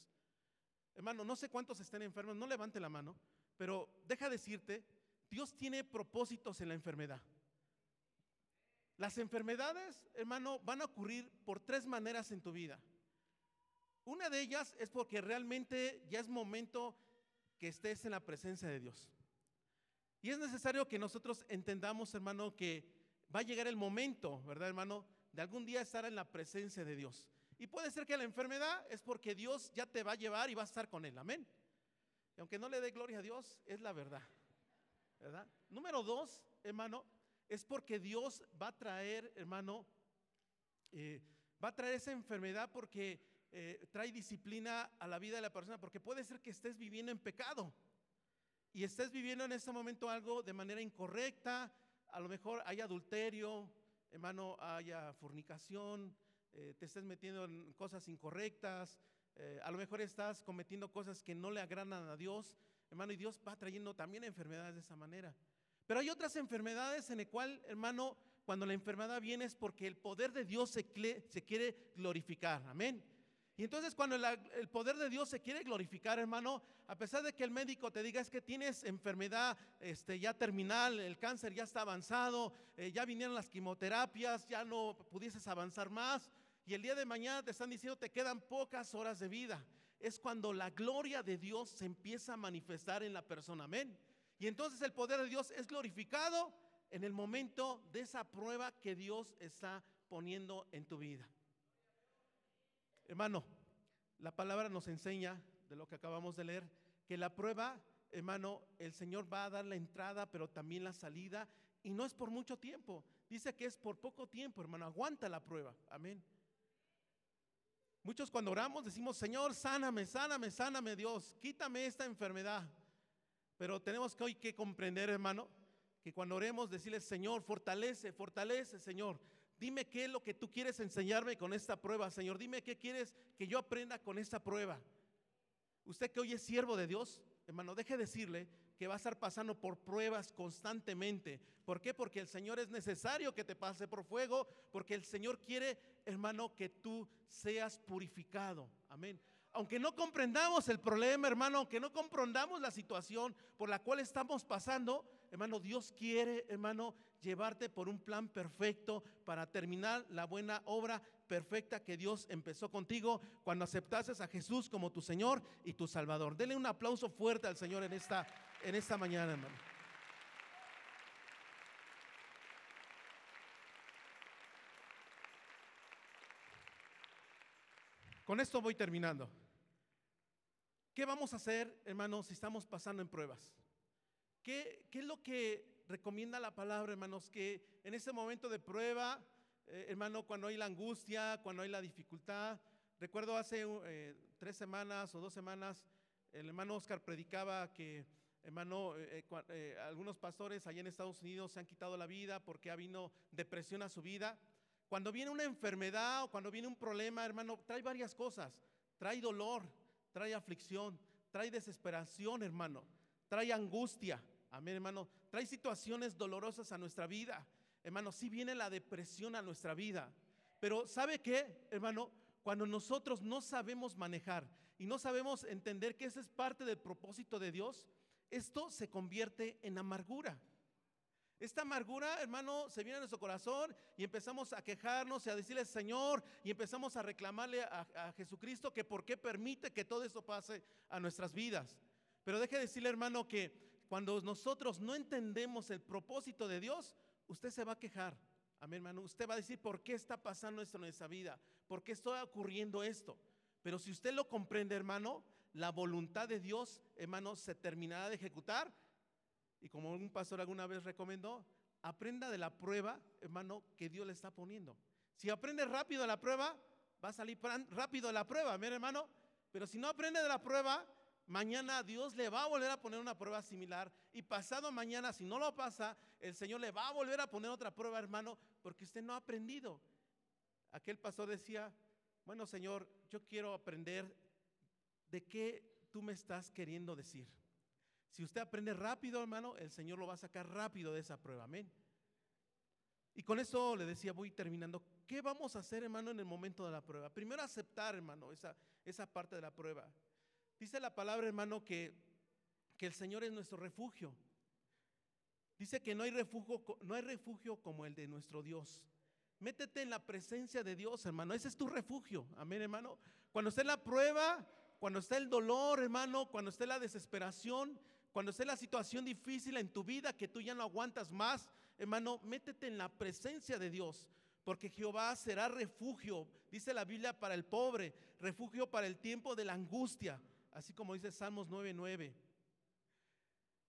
Hermano, no sé cuántos estén enfermos, no levante la mano, pero deja decirte, Dios tiene propósitos en la enfermedad. Las enfermedades, hermano, van a ocurrir por tres maneras en tu vida. Una de ellas es porque realmente ya es momento que estés en la presencia de Dios. Y es necesario que nosotros entendamos, hermano, que va a llegar el momento, ¿verdad, hermano? De algún día estar en la presencia de Dios. Y puede ser que la enfermedad es porque Dios ya te va a llevar y va a estar con él. Amén. Y aunque no le dé gloria a Dios, es la verdad. ¿Verdad? Número dos, hermano, es porque Dios va a traer, hermano, eh, va a traer esa enfermedad porque eh, trae disciplina a la vida de la persona, porque puede ser que estés viviendo en pecado. y estés viviendo en este momento algo de manera incorrecta, a lo mejor hay adulterio, hermano, haya fornicación, eh, te estés metiendo en cosas incorrectas, eh, a lo mejor estás cometiendo cosas que no le agradan a Dios, hermano, y Dios va trayendo también enfermedades de esa manera. Pero hay otras enfermedades en el cual, hermano, cuando la enfermedad viene es porque el poder de Dios se, se quiere glorificar. Amén. Y entonces cuando el poder de Dios se quiere glorificar, hermano, a pesar de que el médico te diga es que tienes enfermedad este, ya terminal, el cáncer ya está avanzado, eh, ya vinieron las quimioterapias, ya no pudieses avanzar más, y el día de mañana te están diciendo te quedan pocas horas de vida. Es cuando la gloria de Dios se empieza a manifestar en la persona. Amén. Y entonces el poder de Dios es glorificado en el momento de esa prueba que Dios está poniendo en tu vida. Hermano, la palabra nos enseña de lo que acabamos de leer, que la prueba, hermano, el Señor va a dar la entrada, pero también la salida, y no es por mucho tiempo. Dice que es por poco tiempo, hermano, aguanta la prueba. Amén. Muchos cuando oramos decimos, Señor, sáname, sáname, sáname Dios, quítame esta enfermedad. Pero tenemos que hoy que comprender, hermano, que cuando oremos decirle, Señor, fortalece, fortalece, Señor. Dime qué es lo que tú quieres enseñarme con esta prueba, Señor. Dime qué quieres que yo aprenda con esta prueba. Usted que hoy es siervo de Dios, hermano, deje decirle que va a estar pasando por pruebas constantemente. ¿Por qué? Porque el Señor es necesario que te pase por fuego, porque el Señor quiere, hermano, que tú seas purificado. Amén. Aunque no comprendamos el problema, hermano, aunque no comprendamos la situación por la cual estamos pasando, hermano, Dios quiere, hermano, llevarte por un plan perfecto para terminar la buena obra perfecta que Dios empezó contigo cuando aceptases a Jesús como tu Señor y tu Salvador. Denle un aplauso fuerte al Señor en esta, en esta mañana, hermano. Con esto voy terminando. ¿Qué vamos a hacer, hermanos, si estamos pasando en pruebas? ¿Qué, es lo que recomienda la palabra, hermanos? Que en ese momento de prueba, eh, hermano, cuando hay la angustia, cuando hay la dificultad, recuerdo hace eh, tres semanas o dos semanas, el hermano Oscar predicaba que, hermano, eh, algunos pastores allá en Estados Unidos se han quitado la vida porque ha habido depresión a su vida. Cuando viene una enfermedad o cuando viene un problema, hermano, trae varias cosas. Trae dolor, trae aflicción, trae desesperación, hermano, trae angustia. Amén, hermano. Trae situaciones dolorosas a nuestra vida. Hermano, sí viene la depresión a nuestra vida. Pero ¿sabe qué, hermano? Cuando nosotros no sabemos manejar y no sabemos entender que ese es parte del propósito de Dios, esto se convierte en amargura. Esta amargura, hermano, se viene a nuestro corazón y empezamos a quejarnos y a decirle, Señor, y empezamos a reclamarle a, a, Jesucristo que por qué permite que todo eso pase a nuestras vidas. Pero deje decirle, hermano, que cuando nosotros no entendemos el propósito de Dios, usted se va a quejar. Amén, hermano. Usted va a decir, ¿por qué está pasando esto en nuestra vida? ¿Por qué está ocurriendo esto? Pero si usted lo comprende, hermano, la voluntad de Dios, hermano, se terminará de ejecutar. Y como un pastor alguna vez recomendó, aprenda de la prueba, hermano, que Dios le está poniendo. Si aprende rápido la prueba, va a salir rápido la prueba, amén, hermano. Pero si no aprende de la prueba, Mañana Dios le va a volver a poner una prueba similar y pasado mañana, si no lo pasa, el Señor le va a volver a poner otra prueba, hermano, porque usted no ha aprendido. Aquel pastor decía, bueno, Señor, yo quiero aprender de qué tú me estás queriendo decir. Si usted aprende rápido, hermano, el Señor lo va a sacar rápido de esa prueba. Amén. Y con eso le decía, voy terminando. ¿Qué vamos a hacer, hermano, en el momento de la prueba? Primero aceptar, hermano, esa, esa parte de la prueba. Dice la palabra, hermano, que, que el Señor es nuestro refugio. Dice que no hay, refugio, no hay refugio como el de nuestro Dios. Métete en la presencia de Dios, hermano. Ese es tu refugio. Amén, hermano. Cuando esté la prueba, cuando esté el dolor, hermano, cuando esté la desesperación, cuando esté la situación difícil en tu vida que tú ya no aguantas más, hermano, métete en la presencia de Dios. Porque Jehová será refugio, dice la Biblia, para el pobre, refugio para el tiempo de la angustia así como dice Salmos 9:9.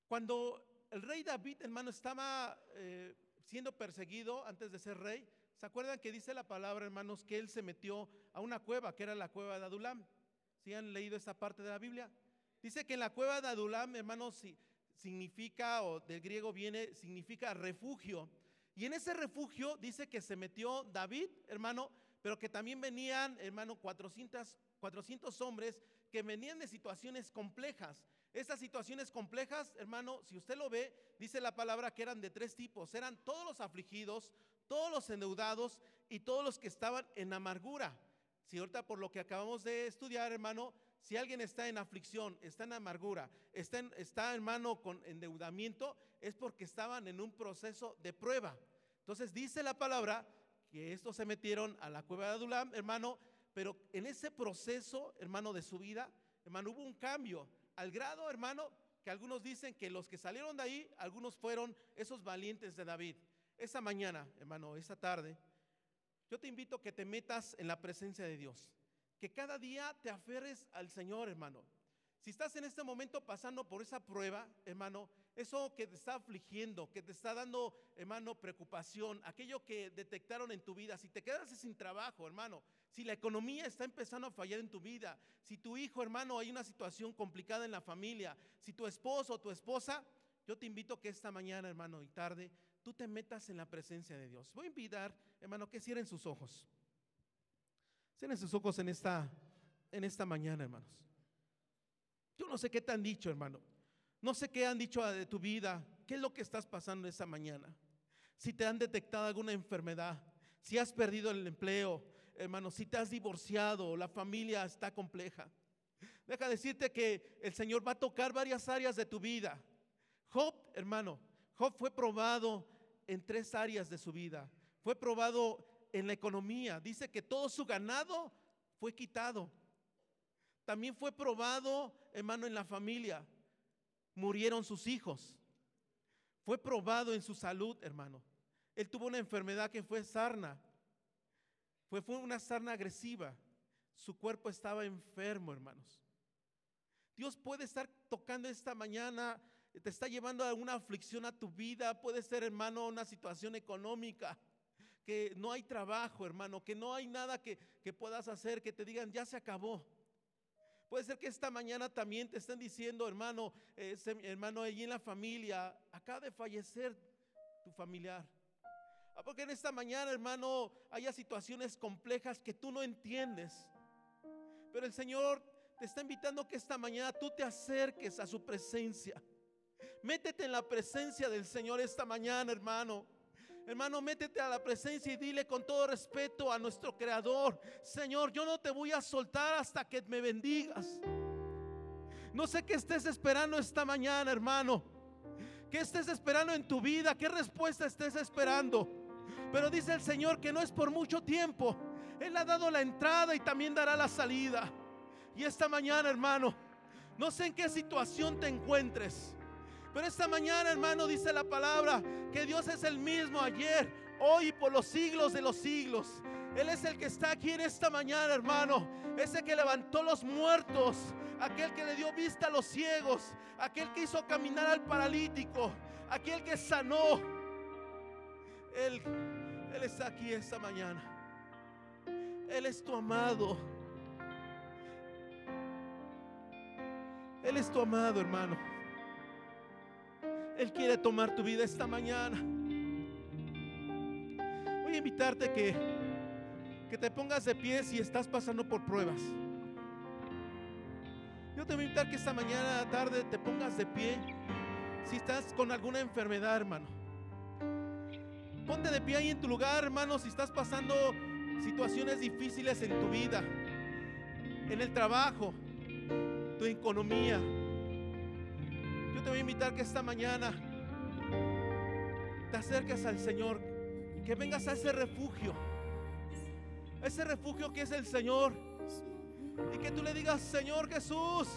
Cuando el rey David, hermano, estaba eh, siendo perseguido antes de ser rey, ¿se acuerdan que dice la palabra, hermanos, que él se metió a una cueva, que era la cueva de Adulam? ¿Sí han leído esta parte de la Biblia? Dice que en la cueva de Adulam, hermanos, si, significa, o del griego viene, significa refugio. Y en ese refugio dice que se metió David, hermano, pero que también venían, hermano, 400, 400 hombres que venían de situaciones complejas. Estas situaciones complejas, hermano, si usted lo ve, dice la palabra que eran de tres tipos. Eran todos los afligidos, todos los endeudados y todos los que estaban en amargura. Si ahorita por lo que acabamos de estudiar, hermano, si alguien está en aflicción, está en amargura, está, en, está hermano con endeudamiento, es porque estaban en un proceso de prueba. Entonces dice la palabra que estos se metieron a la cueva de Adulam, hermano, pero en ese proceso, hermano, de su vida, hermano, hubo un cambio. Al grado, hermano, que algunos dicen que los que salieron de ahí, algunos fueron esos valientes de David. Esa mañana, hermano, esa tarde, yo te invito a que te metas en la presencia de Dios. Que cada día te aferres al Señor, hermano. Si estás en este momento pasando por esa prueba, hermano, eso que te está afligiendo, que te está dando, hermano, preocupación, aquello que detectaron en tu vida, si te quedas sin trabajo, hermano, si la economía está empezando a fallar en tu vida, si tu hijo, hermano, hay una situación complicada en la familia, si tu esposo o tu esposa, yo te invito que esta mañana, hermano, y tarde, tú te metas en la presencia de Dios. Voy a invitar, hermano, que cierren sus ojos. Cierren sus ojos en esta, en esta mañana, hermanos. Yo no sé qué te han dicho, hermano. No sé qué han dicho de tu vida. ¿Qué es lo que estás pasando esta mañana? Si te han detectado alguna enfermedad, si has perdido el empleo, hermano, si te has divorciado, la familia está compleja. Deja decirte que el Señor va a tocar varias áreas de tu vida. Job, hermano, Job fue probado en tres áreas de su vida. Fue probado en la economía. Dice que todo su ganado fue quitado. También fue probado, hermano, en la familia. Murieron sus hijos. Fue probado en su salud, hermano. Él tuvo una enfermedad que fue sarna. Fue, una sarna agresiva. Su cuerpo estaba enfermo, hermanos. Dios puede estar tocando esta mañana, te está llevando a una aflicción a tu vida. Puede ser, hermano, una situación económica que no hay trabajo, hermano, que no hay nada que, puedas hacer, que te digan, ya se acabó. Puede ser que esta mañana también te estén diciendo, hermano, hermano, allí en la familia, acaba de fallecer tu familiar. Porque en esta mañana, hermano, haya situaciones complejas que tú no entiendes. Pero el Señor te está invitando que esta mañana tú te acerques a su presencia. Métete en la presencia del Señor esta mañana, hermano. Hermano, métete a la presencia y dile con todo respeto a nuestro Creador, Señor, yo no te voy a soltar hasta que me bendigas. No sé qué estés esperando esta mañana, hermano. ¿Qué estés esperando en tu vida? ¿Qué respuesta estés esperando? Pero dice el Señor que no es por mucho tiempo. Él ha dado la entrada y también dará la salida. Y esta mañana, hermano, no sé en qué situación te encuentres. Pero esta mañana, hermano, dice la palabra que Dios es el mismo ayer, hoy y por los siglos de los siglos. Él es el que está aquí en esta mañana, hermano. Ese que levantó los muertos, aquel que le dio vista a los ciegos, aquel que hizo caminar al paralítico, aquel que sanó. Él, Él está aquí esta mañana. Él es tu amado. Él es tu amado, hermano. Él quiere tomar tu vida esta mañana. Voy a invitarte que, que te pongas de pie si estás pasando por pruebas. Yo te voy a invitar que esta mañana, tarde, te pongas de pie si estás con alguna enfermedad, hermano. Ponte de pie ahí en tu lugar, hermano, si estás pasando situaciones difíciles en tu vida, en el trabajo, tu economía yo te voy a invitar que esta mañana te acerques al Señor, que vengas a ese refugio, ese refugio que es el Señor, y que tú le digas, Señor Jesús,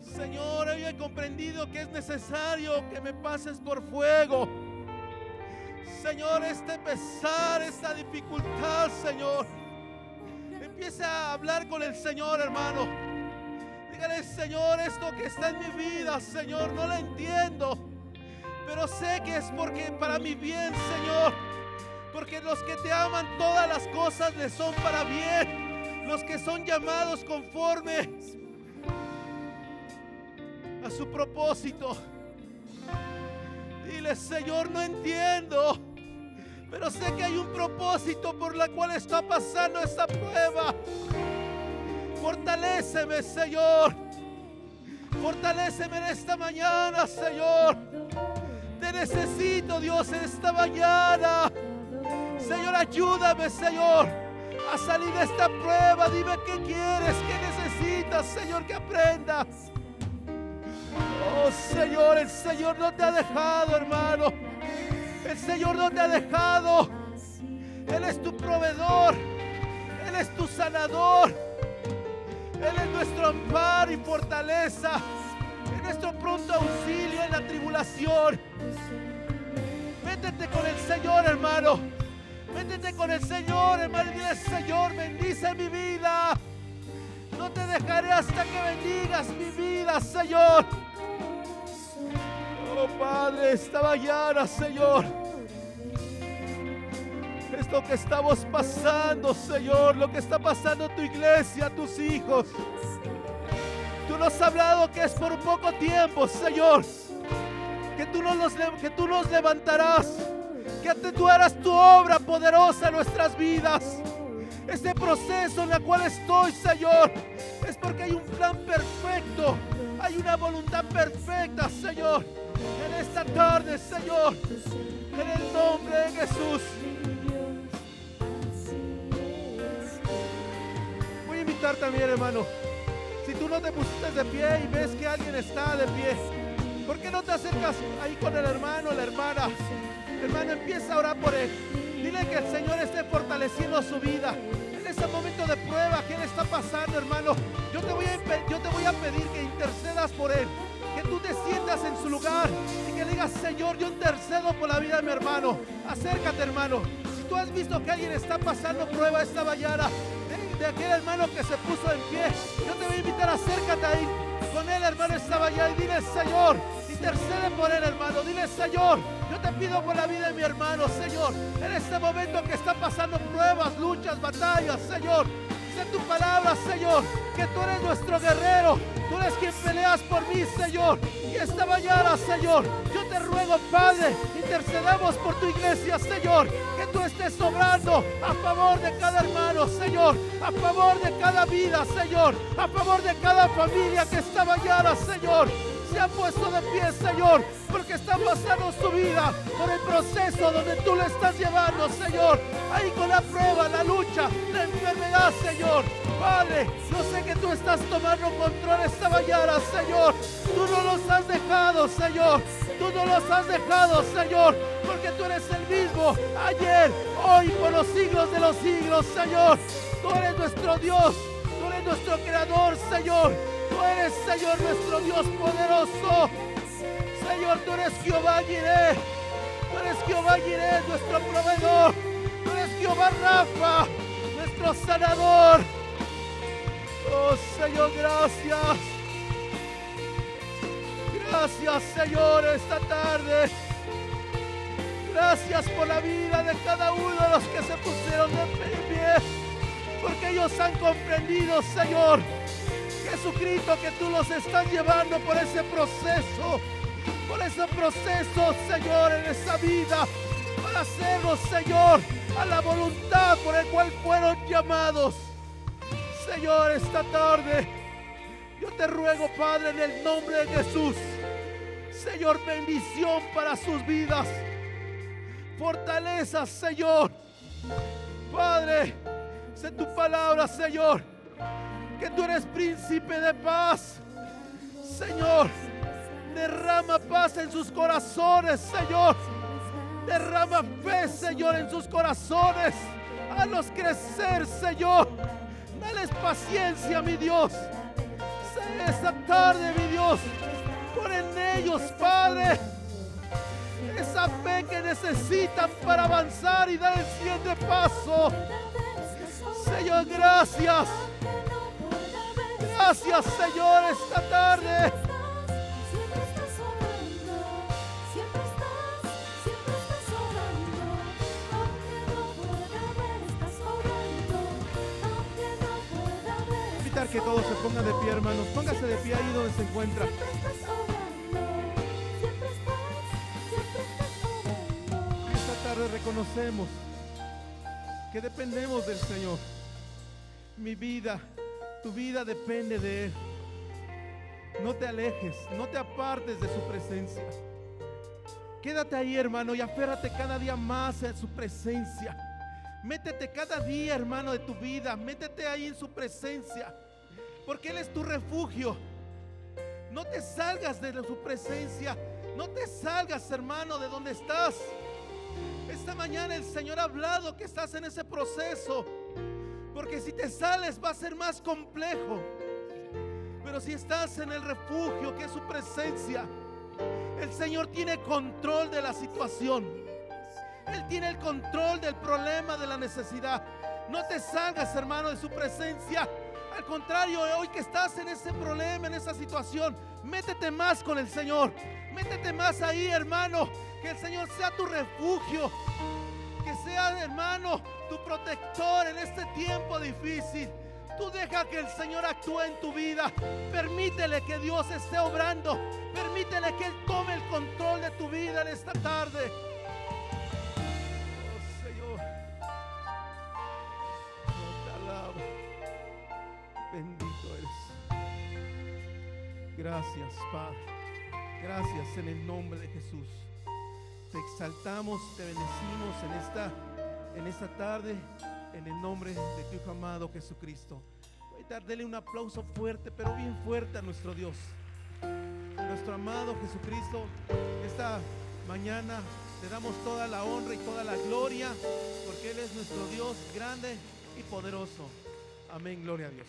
Señor, hoy he comprendido que es necesario que me pases por fuego. Señor, este pesar, esta dificultad, Señor. Empieza a hablar con el Señor, hermano. Señor, esto que está en mi vida, Señor, no lo entiendo. Pero sé que es porque para mi bien, Señor. Porque los que te aman, todas las cosas les son para bien. Los que son llamados conforme a su propósito. Dile, Señor, no entiendo, pero sé que hay un propósito por la cual está pasando esta prueba. Fortaléceme, Señor. Fortaléceme en esta mañana, Señor. Te necesito, Dios, en esta mañana. Señor, ayúdame, Señor, a salir de esta prueba. Dime qué quieres, qué necesitas, Señor, que aprendas. Oh, Señor, el Señor no te ha dejado, hermano. El Señor no te ha dejado. Él es tu proveedor. Él es tu sanador. Él es nuestro amparo y fortaleza. Es nuestro pronto auxilio en la tribulación. Métete con el Señor, hermano. Métete con el Señor, hermano. Y dile, Señor, bendice mi vida. No te dejaré hasta que bendigas mi vida, Señor. Oh, Padre, esta mañana, Señor. Esto que estamos pasando, Señor, lo que está pasando en tu iglesia, tus hijos. Tú nos has hablado que es por poco tiempo, Señor. Que tú nos, que tú nos levantarás. Que tú tu obra poderosa en nuestras vidas. Este proceso en el cual estoy, Señor, es porque hay un plan perfecto. Hay una voluntad perfecta, Señor. En esta tarde, Señor. En el nombre de Jesús. Voy a invitar también, hermano. Si tú no te pusiste de pie y ves que alguien está de pie, ¿por qué no te acercas ahí con el hermano, la hermana? Hermano, empieza a orar por él. Dile que el Señor esté fortaleciendo su vida. Ese momento de prueba que él está pasando, hermano, yo te voy a, yo te voy a pedir que intercedas por él. Que tú te sientas en su lugar y que digas, Señor, yo intercedo por la vida de mi hermano. Acércate, hermano. Si tú has visto que alguien está pasando prueba esta mañana, de, aquel hermano que se puso en pie, yo te voy a invitar, acércate ahí con él, hermano, esta mañana y dile, Señor, intercede por él, hermano. Dile, Señor, yo te pido por la vida de mi hermano, Señor. En este momento que está pasando pruebas, luchas, batallas, Señor. Sé tu palabra, Señor, que tú eres nuestro guerrero. Tú eres quien peleas por mí, Señor. Y esta mañana, Señor, yo te ruego, Padre, intercedamos por tu iglesia, Señor. Que tú estés sobrando a favor de cada hermano, Señor. A favor de cada vida, Señor. A favor de cada familia que esta mañana, Señor se ha puesto de pie, Señor, porque está pasando su vida por el proceso donde tú le estás llevando, Señor. Ahí con la prueba, la lucha, la enfermedad, Señor. Padre, yo sé que tú estás tomando control esta mañana, Señor. Tú no los has dejado, Señor. Tú no los has dejado, Señor, porque tú eres el mismo ayer, hoy, por los siglos de los siglos, Señor. Tú eres nuestro Dios, tú eres nuestro creador, Señor. Eres, Señor, nuestro Dios poderoso. Señor, tú eres Jehová Jireh. Tú eres Jehová Jireh, nuestro proveedor. Tú eres Jehová Rafa, nuestro sanador. Oh, Señor, gracias. Gracias, Señor, esta tarde. Gracias por la vida de cada uno de los que se pusieron de pie. Porque ellos han comprendido, Señor Jesucristo, que tú los estás llevando por ese proceso, por ese proceso, Señor, en esa vida, para hacerlos, Señor, a la voluntad por el cual fueron llamados. Señor, esta tarde, yo te ruego, Padre, en el nombre de Jesús, Señor, bendición para sus vidas. Fortaleza, Señor. Padre, sé tu palabra, Señor que tú eres príncipe de paz. Señor, derrama paz en sus corazones, Señor. Derrama fe, Señor, en sus corazones. Hazlos crecer, Señor. Dales paciencia, mi Dios. Esta tarde, mi Dios, pon en ellos, Padre, esa fe que necesitan para avanzar y dar el siguiente paso. Señor, gracias. Gracias, Señor, esta tarde. Invitar que todos se pongan de pie, hermanos. Póngase de pie ahí donde se encuentra. Esta tarde reconocemos que dependemos del Señor. Mi vida tu vida depende de Él. No te alejes, no te apartes de su presencia. Quédate ahí, hermano, y aférrate cada día más en su presencia. Métete cada día, hermano, de tu vida. Métete ahí en su presencia. Porque Él es tu refugio. No te salgas de su presencia. No te salgas, hermano, de donde estás. Esta mañana el Señor ha hablado que estás en ese proceso. Porque si te sales va a ser más complejo. Pero si estás en el refugio que es su presencia, el Señor tiene control de la situación. Él tiene el control del problema, de la necesidad. No te salgas, hermano, de su presencia. Al contrario, hoy que estás en ese problema, en esa situación, métete más con el Señor. Métete más ahí, hermano. Que el Señor sea tu refugio. Que sea, hermano, tu protector en este tiempo difícil. Tú deja que el Señor actúe en tu vida. Permítele que Dios esté obrando. Permítele que Él tome el control de tu vida en esta tarde. Oh Señor. Oh, te alabo. Bendito eres. Gracias, Padre. Gracias en el nombre de Jesús. Te exaltamos, te bendecimos en esta, en esta tarde, en el nombre de tu Hijo amado Jesucristo. Voy a darle un aplauso fuerte, pero bien fuerte a nuestro Dios. Nuestro amado Jesucristo, esta mañana le damos toda la honra y toda la gloria, porque Él es nuestro Dios grande y poderoso. Amén, gloria a Dios.